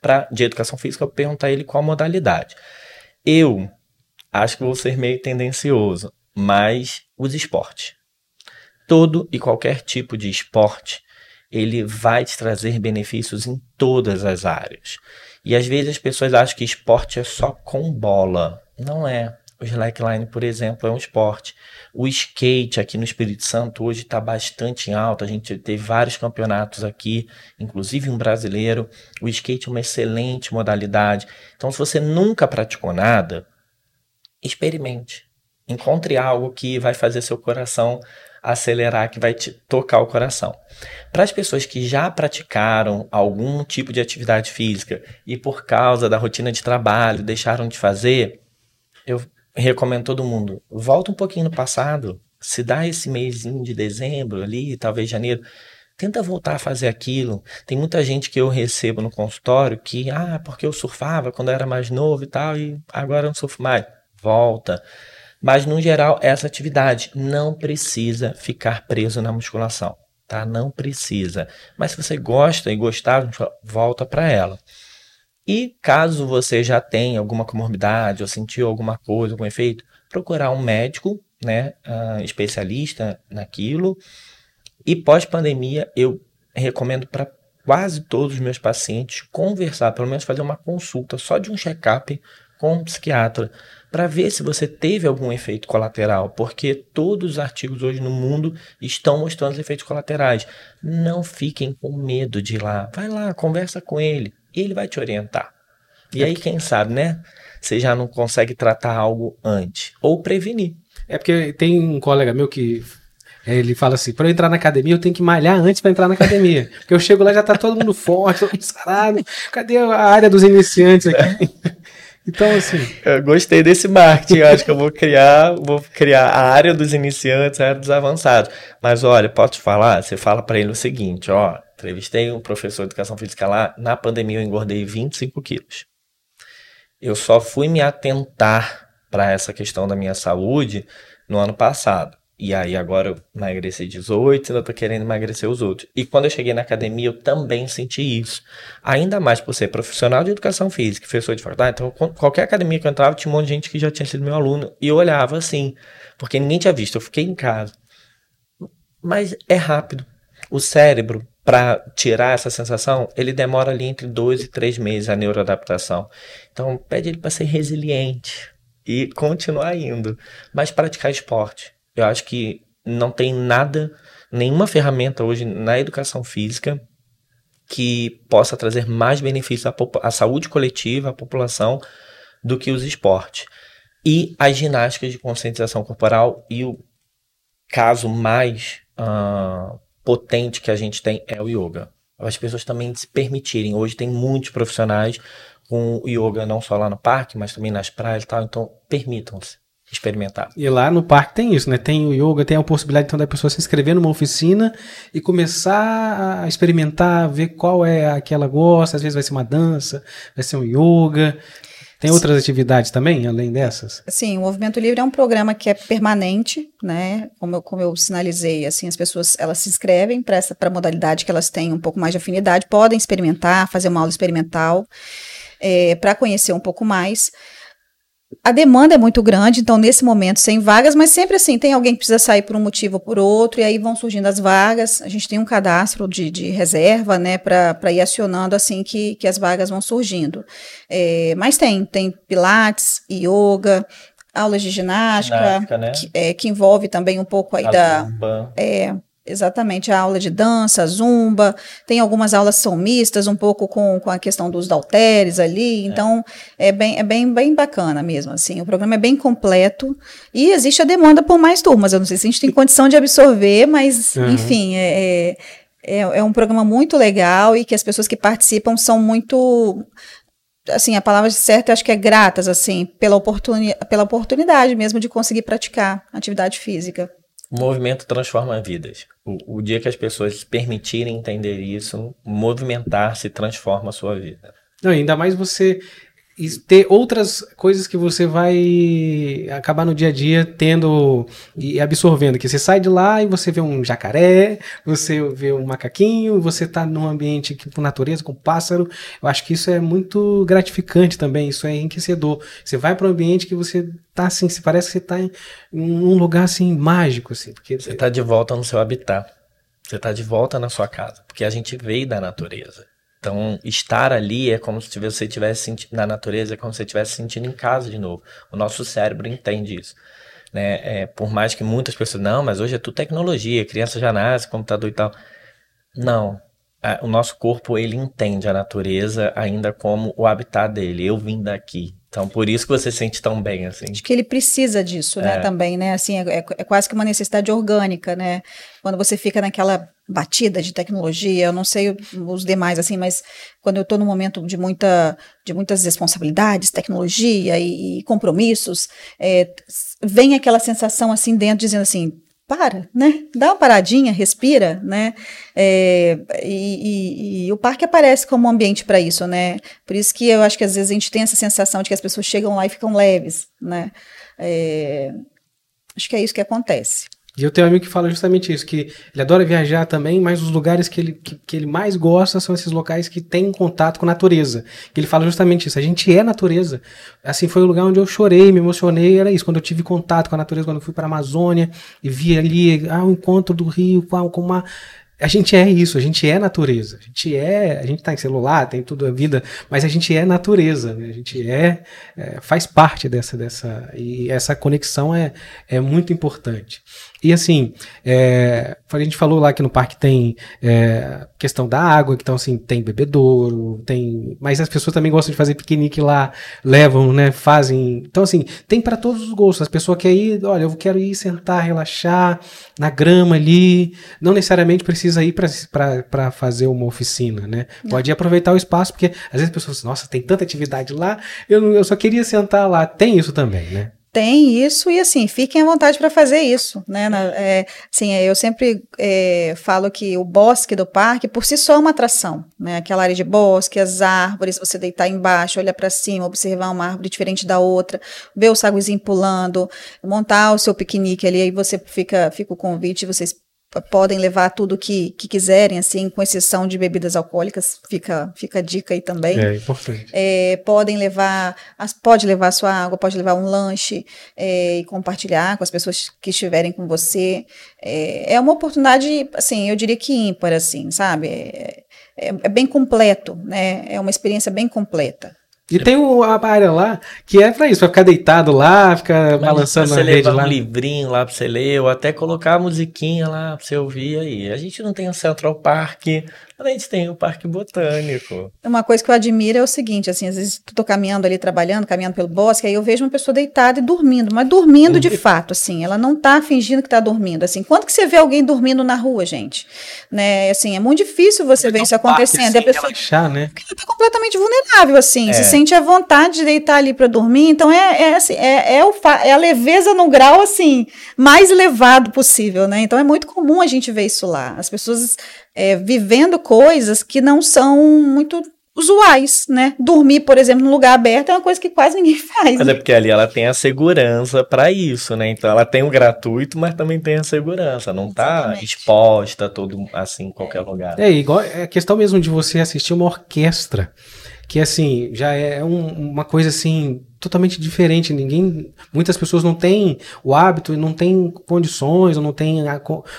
pra, de educação física para perguntar ele qual modalidade. Eu acho que vou ser meio tendencioso, mas os esportes. Todo e qualquer tipo de esporte ele vai te trazer benefícios em todas as áreas. E às vezes as pessoas acham que esporte é só com bola. Não é. O slackline, por exemplo, é um esporte. O skate aqui no Espírito Santo hoje está bastante em alta. A gente teve vários campeonatos aqui, inclusive um brasileiro. O skate é uma excelente modalidade. Então, se você nunca praticou nada, experimente. Encontre algo que vai fazer seu coração acelerar, que vai te tocar o coração. Para as pessoas que já praticaram algum tipo de atividade física e por causa da rotina de trabalho deixaram de fazer, eu recomendo todo mundo, volta um pouquinho no passado, se dá esse mêsinho de dezembro ali, talvez janeiro, tenta voltar a fazer aquilo. Tem muita gente que eu recebo no consultório que, ah, porque eu surfava quando eu era mais novo e tal, e agora eu não surfo mais. Volta. Mas, no geral, essa atividade não precisa ficar preso na musculação, tá? Não precisa. Mas se você gosta e gostar, volta para ela. E caso você já tenha alguma comorbidade ou sentiu alguma coisa, algum efeito, procurar um médico, né, uh, especialista naquilo. E pós-pandemia, eu recomendo para quase todos os meus pacientes conversar, pelo menos fazer uma consulta só de um check-up com um psiquiatra para ver se você teve algum efeito colateral, porque todos os artigos hoje no mundo estão mostrando os efeitos colaterais. Não fiquem com medo de ir lá. Vai lá, conversa com ele, ele vai te orientar. E aí, quem sabe, né? Você já não consegue tratar algo antes ou prevenir. É porque tem um colega meu que ele fala assim: para eu entrar na academia, eu tenho que malhar antes para entrar na academia. Porque eu chego lá já tá todo mundo forte, todo mundo sarado. Cadê a área dos iniciantes aqui? [laughs] Então, assim. Eu gostei desse marketing. acho que eu vou criar, vou criar a área dos iniciantes, a área dos avançados. Mas olha, posso te falar? Você fala para ele o seguinte: ó, entrevistei um professor de educação física lá. Na pandemia eu engordei 25 quilos. Eu só fui me atentar para essa questão da minha saúde no ano passado. E aí agora eu emagreci 18, ainda tô querendo emagrecer os outros. E quando eu cheguei na academia, eu também senti isso. Ainda mais por ser profissional de educação física, professor de faculdade. Então, qualquer academia que eu entrava, tinha um monte de gente que já tinha sido meu aluno. E eu olhava assim, porque ninguém tinha visto. Eu fiquei em casa. Mas é rápido. O cérebro, para tirar essa sensação, ele demora ali entre dois e três meses a neuroadaptação. Então, pede ele para ser resiliente e [laughs] continuar indo. Mas praticar esporte eu acho que não tem nada, nenhuma ferramenta hoje na educação física que possa trazer mais benefícios à, à saúde coletiva, à população, do que os esportes. E as ginásticas de conscientização corporal e o caso mais uh, potente que a gente tem é o yoga. As pessoas também se permitirem. Hoje tem muitos profissionais com yoga, não só lá no parque, mas também nas praias e tal. Então, permitam-se experimentar. E lá no parque tem isso, né? Tem o yoga, tem a possibilidade então da pessoa se inscrever numa oficina e começar a experimentar, ver qual é a que ela gosta. Às vezes vai ser uma dança, vai ser um yoga. Tem outras Sim. atividades também, além dessas? Sim, o Movimento Livre é um programa que é permanente, né? Como eu, como eu sinalizei, assim, as pessoas elas se inscrevem para essa pra modalidade que elas têm um pouco mais de afinidade, podem experimentar, fazer uma aula experimental, é, para conhecer um pouco mais a demanda é muito grande, então nesse momento sem vagas, mas sempre assim, tem alguém que precisa sair por um motivo ou por outro, e aí vão surgindo as vagas. A gente tem um cadastro de, de reserva, né, para ir acionando assim que, que as vagas vão surgindo. É, mas tem, tem pilates, yoga, aulas de ginástica, ginástica né? que, é, que, envolve também um pouco aí a da. É, Exatamente, a aula de dança, zumba, tem algumas aulas que são mistas, um pouco com, com a questão dos dalteres ali, é. então é, bem, é bem, bem bacana mesmo, assim, o programa é bem completo e existe a demanda por mais turmas, eu não sei se a gente tem condição de absorver, mas uhum. enfim, é, é, é um programa muito legal e que as pessoas que participam são muito assim, a palavra certa eu acho que é gratas, assim, pela, oportuni pela oportunidade mesmo de conseguir praticar atividade física. O movimento transforma vidas. O, dia que as pessoas permitirem entender isso, movimentar se transforma a sua vida. Não, ainda mais você e ter outras coisas que você vai acabar no dia a dia tendo e absorvendo. Que você sai de lá e você vê um jacaré, você vê um macaquinho, você está num ambiente com natureza, com pássaro. Eu acho que isso é muito gratificante também, isso é enriquecedor. Você vai para um ambiente que você tá assim, se parece que você está em, um lugar assim mágico, assim. Porque você está de volta no seu habitat. Você está de volta na sua casa, porque a gente veio da natureza. Então, estar ali é como se você estivesse na natureza, é como se você estivesse sentindo em casa de novo. O nosso cérebro entende isso. Né? É, por mais que muitas pessoas, não, mas hoje é tudo tecnologia, criança já nasce, computador e tal. Não. o nosso corpo, ele entende a natureza ainda como o habitat dele. Eu vim daqui. Então, por isso que você se sente tão bem, assim. Acho que ele precisa disso, né, é. também, né, assim, é, é, é, quase que uma necessidade orgânica, né, quando você fica naquela batida de tecnologia, eu não sei os demais, assim, mas quando eu estou num momento de, muita, de muitas responsabilidades, tecnologia e, e compromissos, é, vem aquela sensação, assim, dentro, dizendo assim, para, né? Dá uma paradinha, respira, né? É, e, e, e, o parque aparece como um ambiente para isso, né? Por isso que eu acho que às vezes a gente tem essa sensação de que as pessoas chegam lá e ficam leves, né? É, acho que é isso que acontece. E eu tenho um amigo que fala justamente isso, que ele adora viajar também, mas os lugares que ele, que, que ele mais gosta são esses locais que têm contato com a natureza. Que ele fala justamente isso, a gente é natureza. Assim, foi o lugar onde eu chorei, me emocionei, era isso, quando eu tive contato com a natureza, quando eu fui para a Amazônia e vi ali ah, o encontro do rio com, uma a gente é isso, a gente é natureza. A gente é, a gente tá em celular, tem tudo a vida, mas a gente é natureza, né? a gente é, é, faz parte dessa dessa e essa conexão é, é muito importante. E assim, é, a gente falou lá que no parque tem é, questão da água, então assim, tem bebedouro, tem. Mas as pessoas também gostam de fazer piquenique lá, levam, né? Fazem. Então, assim, tem para todos os gostos. As pessoas querem ir, olha, eu quero ir sentar, relaxar na grama ali. Não necessariamente precisa ir para fazer uma oficina, né? Pode aproveitar o espaço, porque às vezes as pessoas, nossa, tem tanta atividade lá, eu, eu só queria sentar lá. Tem isso também, né? Tem isso e assim fiquem à vontade para fazer isso né Na, é, assim eu sempre é, falo que o bosque do parque por si só é uma atração né aquela área de bosque as árvores você deitar embaixo olhar para cima observar uma árvore diferente da outra ver o saguizinho pulando montar o seu piquenique ali aí você fica fica o convite vocês podem levar tudo que, que quiserem, assim, com exceção de bebidas alcoólicas, fica, fica a dica aí também. É importante. É, podem levar, pode levar sua água, pode levar um lanche é, e compartilhar com as pessoas que estiverem com você. É, é uma oportunidade, assim, eu diria que ímpar, assim, sabe? É, é, é bem completo, né? É uma experiência bem completa. E tem a área lá que é pra isso, pra ficar deitado lá, ficar Mas balançando na rede lá. um livrinho lá pra você ler, ou até colocar a musiquinha lá pra você ouvir aí. A gente não tem o Central Park, A gente tem o Parque Botânico. Uma coisa que eu admiro é o seguinte, assim, às vezes eu tô caminhando ali, trabalhando, caminhando pelo bosque, aí eu vejo uma pessoa deitada e dormindo, mas dormindo de fato, assim, ela não tá fingindo que tá dormindo, assim. Quando que você vê alguém dormindo na rua, gente? Né, assim, é muito difícil você ver isso acontecendo. Parque, e a pessoa relaxar, né? ela tá completamente vulnerável, assim, É. se sente à vontade de deitar ali para dormir, então é, é, assim, é, é, o é a leveza no grau, assim, mais elevado possível, né, então é muito comum a gente ver isso lá, as pessoas é, vivendo coisas que não são muito usuais, né, dormir, por exemplo, num lugar aberto é uma coisa que quase ninguém [laughs] faz, Mas né? é porque ali ela tem a segurança para isso, né? Então ela tem o gratuito, mas também tem a segurança. Não tá Exatamente. exposta todo assim em qualquer lugar. É igual é a questão mesmo de você assistir uma orquestra, que assim já é um- uma coisa assim totalmente diferente. Ninguém, muitas pessoas não têm o hábito e não têm condições, ou não têm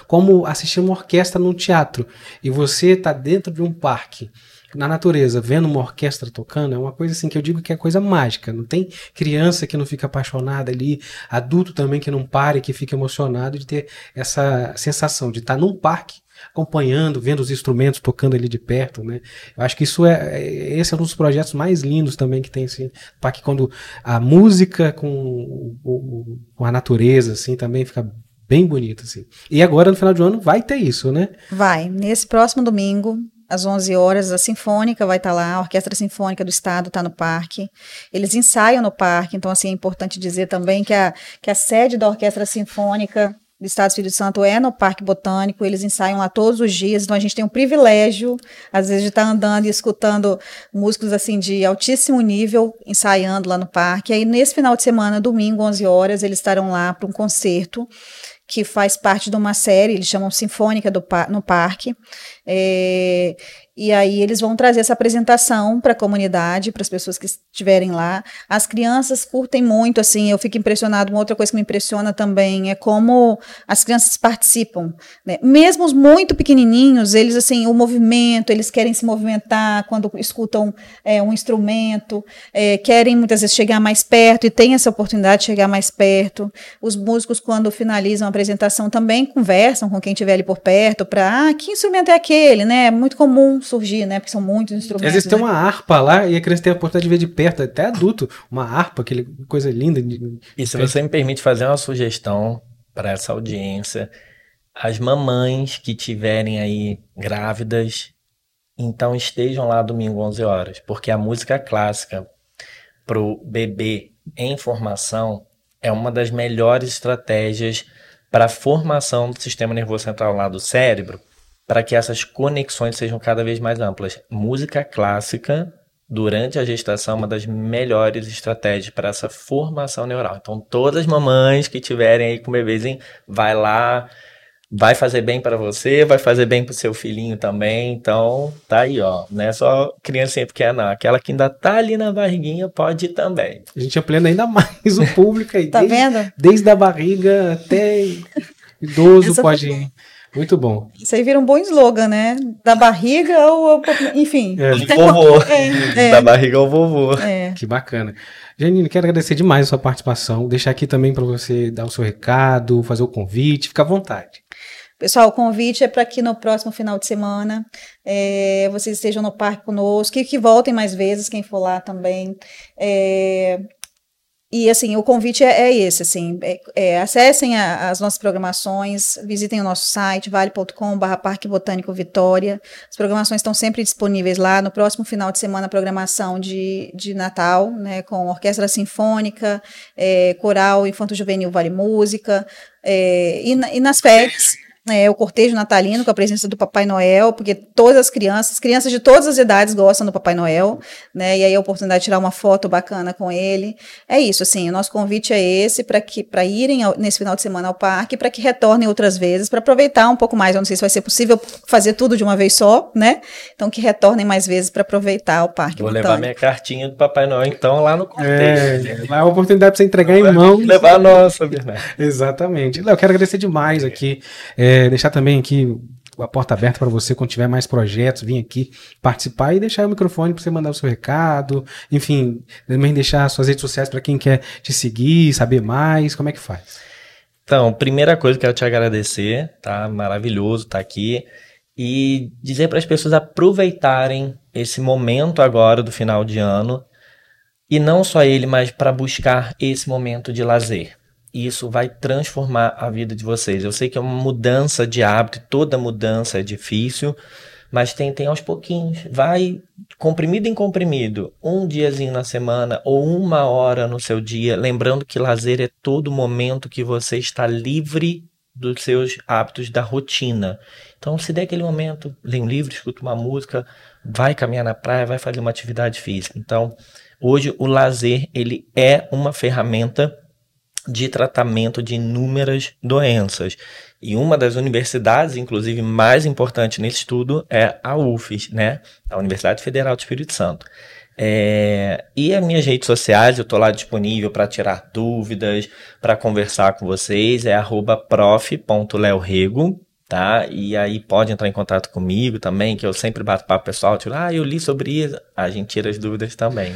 como assistir uma orquestra num teatro. E você tá dentro de um parque. Na natureza, vendo uma orquestra tocando, é uma coisa assim que eu digo que é coisa mágica. Não tem criança que não fica apaixonada ali, adulto também que não pare, que fica emocionado de ter essa sensação de estar num parque acompanhando, vendo os instrumentos tocando ali de perto, né? Eu acho que isso é, é- esse é um dos projetos mais lindos também que tem assim, parque quando a música com, com a natureza assim também fica bem bonito assim. E agora no final do ano vai ter isso, né? Vai, nesse próximo domingo, às 11 horas, a Sinfônica vai estar lá, a Orquestra Sinfônica do Estado está no parque. Eles ensaiam no parque, então assim é importante dizer também que a, que a sede da Orquestra Sinfônica do Estado do Espírito Santo é no Parque Botânico, eles ensaiam lá todos os dias, então a gente tem um privilégio, às vezes, de estar andando e escutando músicos assim de altíssimo nível ensaiando lá no parque. Aí nesse final de semana, domingo, 11 horas, eles estarão lá para um concerto que faz parte de uma série, eles chamam Sinfônica do, no Parque. É, e aí eles vão trazer essa apresentação para a comunidade, para as pessoas que estiverem lá. As crianças curtem muito, assim, eu fico impressionado. Uma outra coisa que me impressiona também é como as crianças participam. né? Mesmo os muito pequenininhos, eles, assim, o movimento, eles querem se movimentar quando escutam é, um instrumento, é, querem muitas vezes chegar mais perto e tem essa oportunidade de chegar mais perto. Os músicos, quando finalizam a apresentação, também conversam com quem estiver ali por perto para, ah, que instrumento é aquele, né? É muito comum surgir, né? Porque são muitos instrumentos. Às vezes tem né? uma harpa lá e a criança tem a oportunidade de ver de perto, até adulto, uma harpa, aquele coisa linda. de- E se você me permite fazer uma sugestão para essa audiência, as mamães que tiverem aí grávidas, então estejam lá domingo 11 horas, porque a música clássica pro bebê em formação é uma das melhores estratégias para a formação do sistema nervoso central lá do cérebro, para que essas conexões sejam cada vez mais amplas. Música clássica durante a gestação é uma das melhores estratégias para essa formação neural. Então, todas as mamães que tiverem aí com o bebezinho, vai lá, vai fazer bem para você, vai fazer bem para o seu filhinho também. Então, tá aí, ó. Não é só criancinha pequena, não. Aquela que ainda tá ali na barriguinha pode ir também. A gente ampliando ainda mais o público aí. Tá desde, vendo? Desde a barriga até idoso Essa pode ir. Muito bom. Isso aí vira um bom slogan, né? Da barriga ou. Enfim. É, vovô. É, é. Da barriga ao vovô. É. Que bacana. Janine, quero agradecer demais a sua participação. Deixar aqui também para você dar o seu recado, fazer o convite. Fica à vontade. Pessoal, o convite é para que no próximo final de semana é, vocês estejam no parque conosco e que voltem mais vezes, quem for lá também. É, e assim, o convite é, é esse, assim, é, é, acessem a- as nossas programações, visitem o nosso site, vale.com.br Parque Botânico Vitória. As programações estão sempre disponíveis lá. No próximo final de semana, programação de, de Natal, né, com orquestra sinfônica, é, coral Infanto Juvenil Vale Música, é, e, e nas férias. É, o cortejo natalino com a presença do Papai Noel, porque todas as crianças, crianças de todas as idades gostam do Papai Noel, né? E aí a oportunidade de tirar uma foto bacana com ele. É isso, assim, o nosso convite é esse para que para irem ao- nesse final de semana ao parque, para que retornem outras vezes, para aproveitar um pouco mais. Eu não sei se vai ser possível fazer tudo de uma vez só, né? Então que retornem mais vezes para aproveitar o parque. Vou levar botânico. minha cartinha do Papai Noel, então, lá no cortejo. É, lá é a oportunidade para você entregar em mãos. Levar a nossa, Bernardo. Exatamente. Léo, quero agradecer demais aqui. é, deixar também aqui a porta aberta para você quando tiver mais projetos, vir aqui participar e deixar o microfone para você mandar o seu recado. Enfim, também deixar suas redes sociais para quem quer te seguir, saber mais. Como é que faz? Então, primeira coisa, quero te agradecer, tá? Maravilhoso estar aqui. e dizer para as pessoas aproveitarem esse momento agora do final de ano e não só ele, mas para buscar esse momento de lazer. E isso vai transformar a vida de vocês. Eu sei que é uma mudança de hábito, toda mudança é difícil, mas tentem aos pouquinhos. Vai comprimido em comprimido, um diazinho na semana ou uma hora no seu dia, lembrando que lazer é todo momento que você está livre dos seus hábitos da rotina. Então, se der aquele momento, lê um livro, escuta uma música, vai caminhar na praia, vai fazer uma atividade física. Então, hoje o lazer ele é uma ferramenta de tratamento de inúmeras doenças. E uma das universidades, inclusive, mais importante nesse estudo é a UFES, né? A Universidade Federal do Espírito Santo. É, e as minhas redes sociais, eu estou lá disponível para tirar dúvidas, para conversar com vocês, é prof.leorego, tá? E aí pode entrar em contato comigo também, que eu sempre bato papo pessoal, tipo, ah, eu li sobre isso, a gente tira as dúvidas também.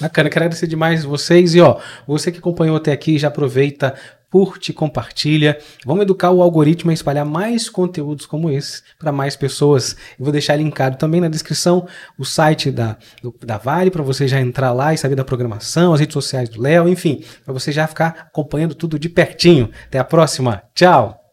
Bacana, quero agradecer demais vocês e ó, você que acompanhou até aqui, já aproveita, curte, compartilha. Vamos educar o algoritmo a espalhar mais conteúdos como esse para mais pessoas. Eu vou deixar linkado também na descrição o site da, do, da Vale para você já entrar lá e saber da programação, as redes sociais do Léo, enfim, para você já ficar acompanhando tudo de pertinho. Até a próxima. Tchau.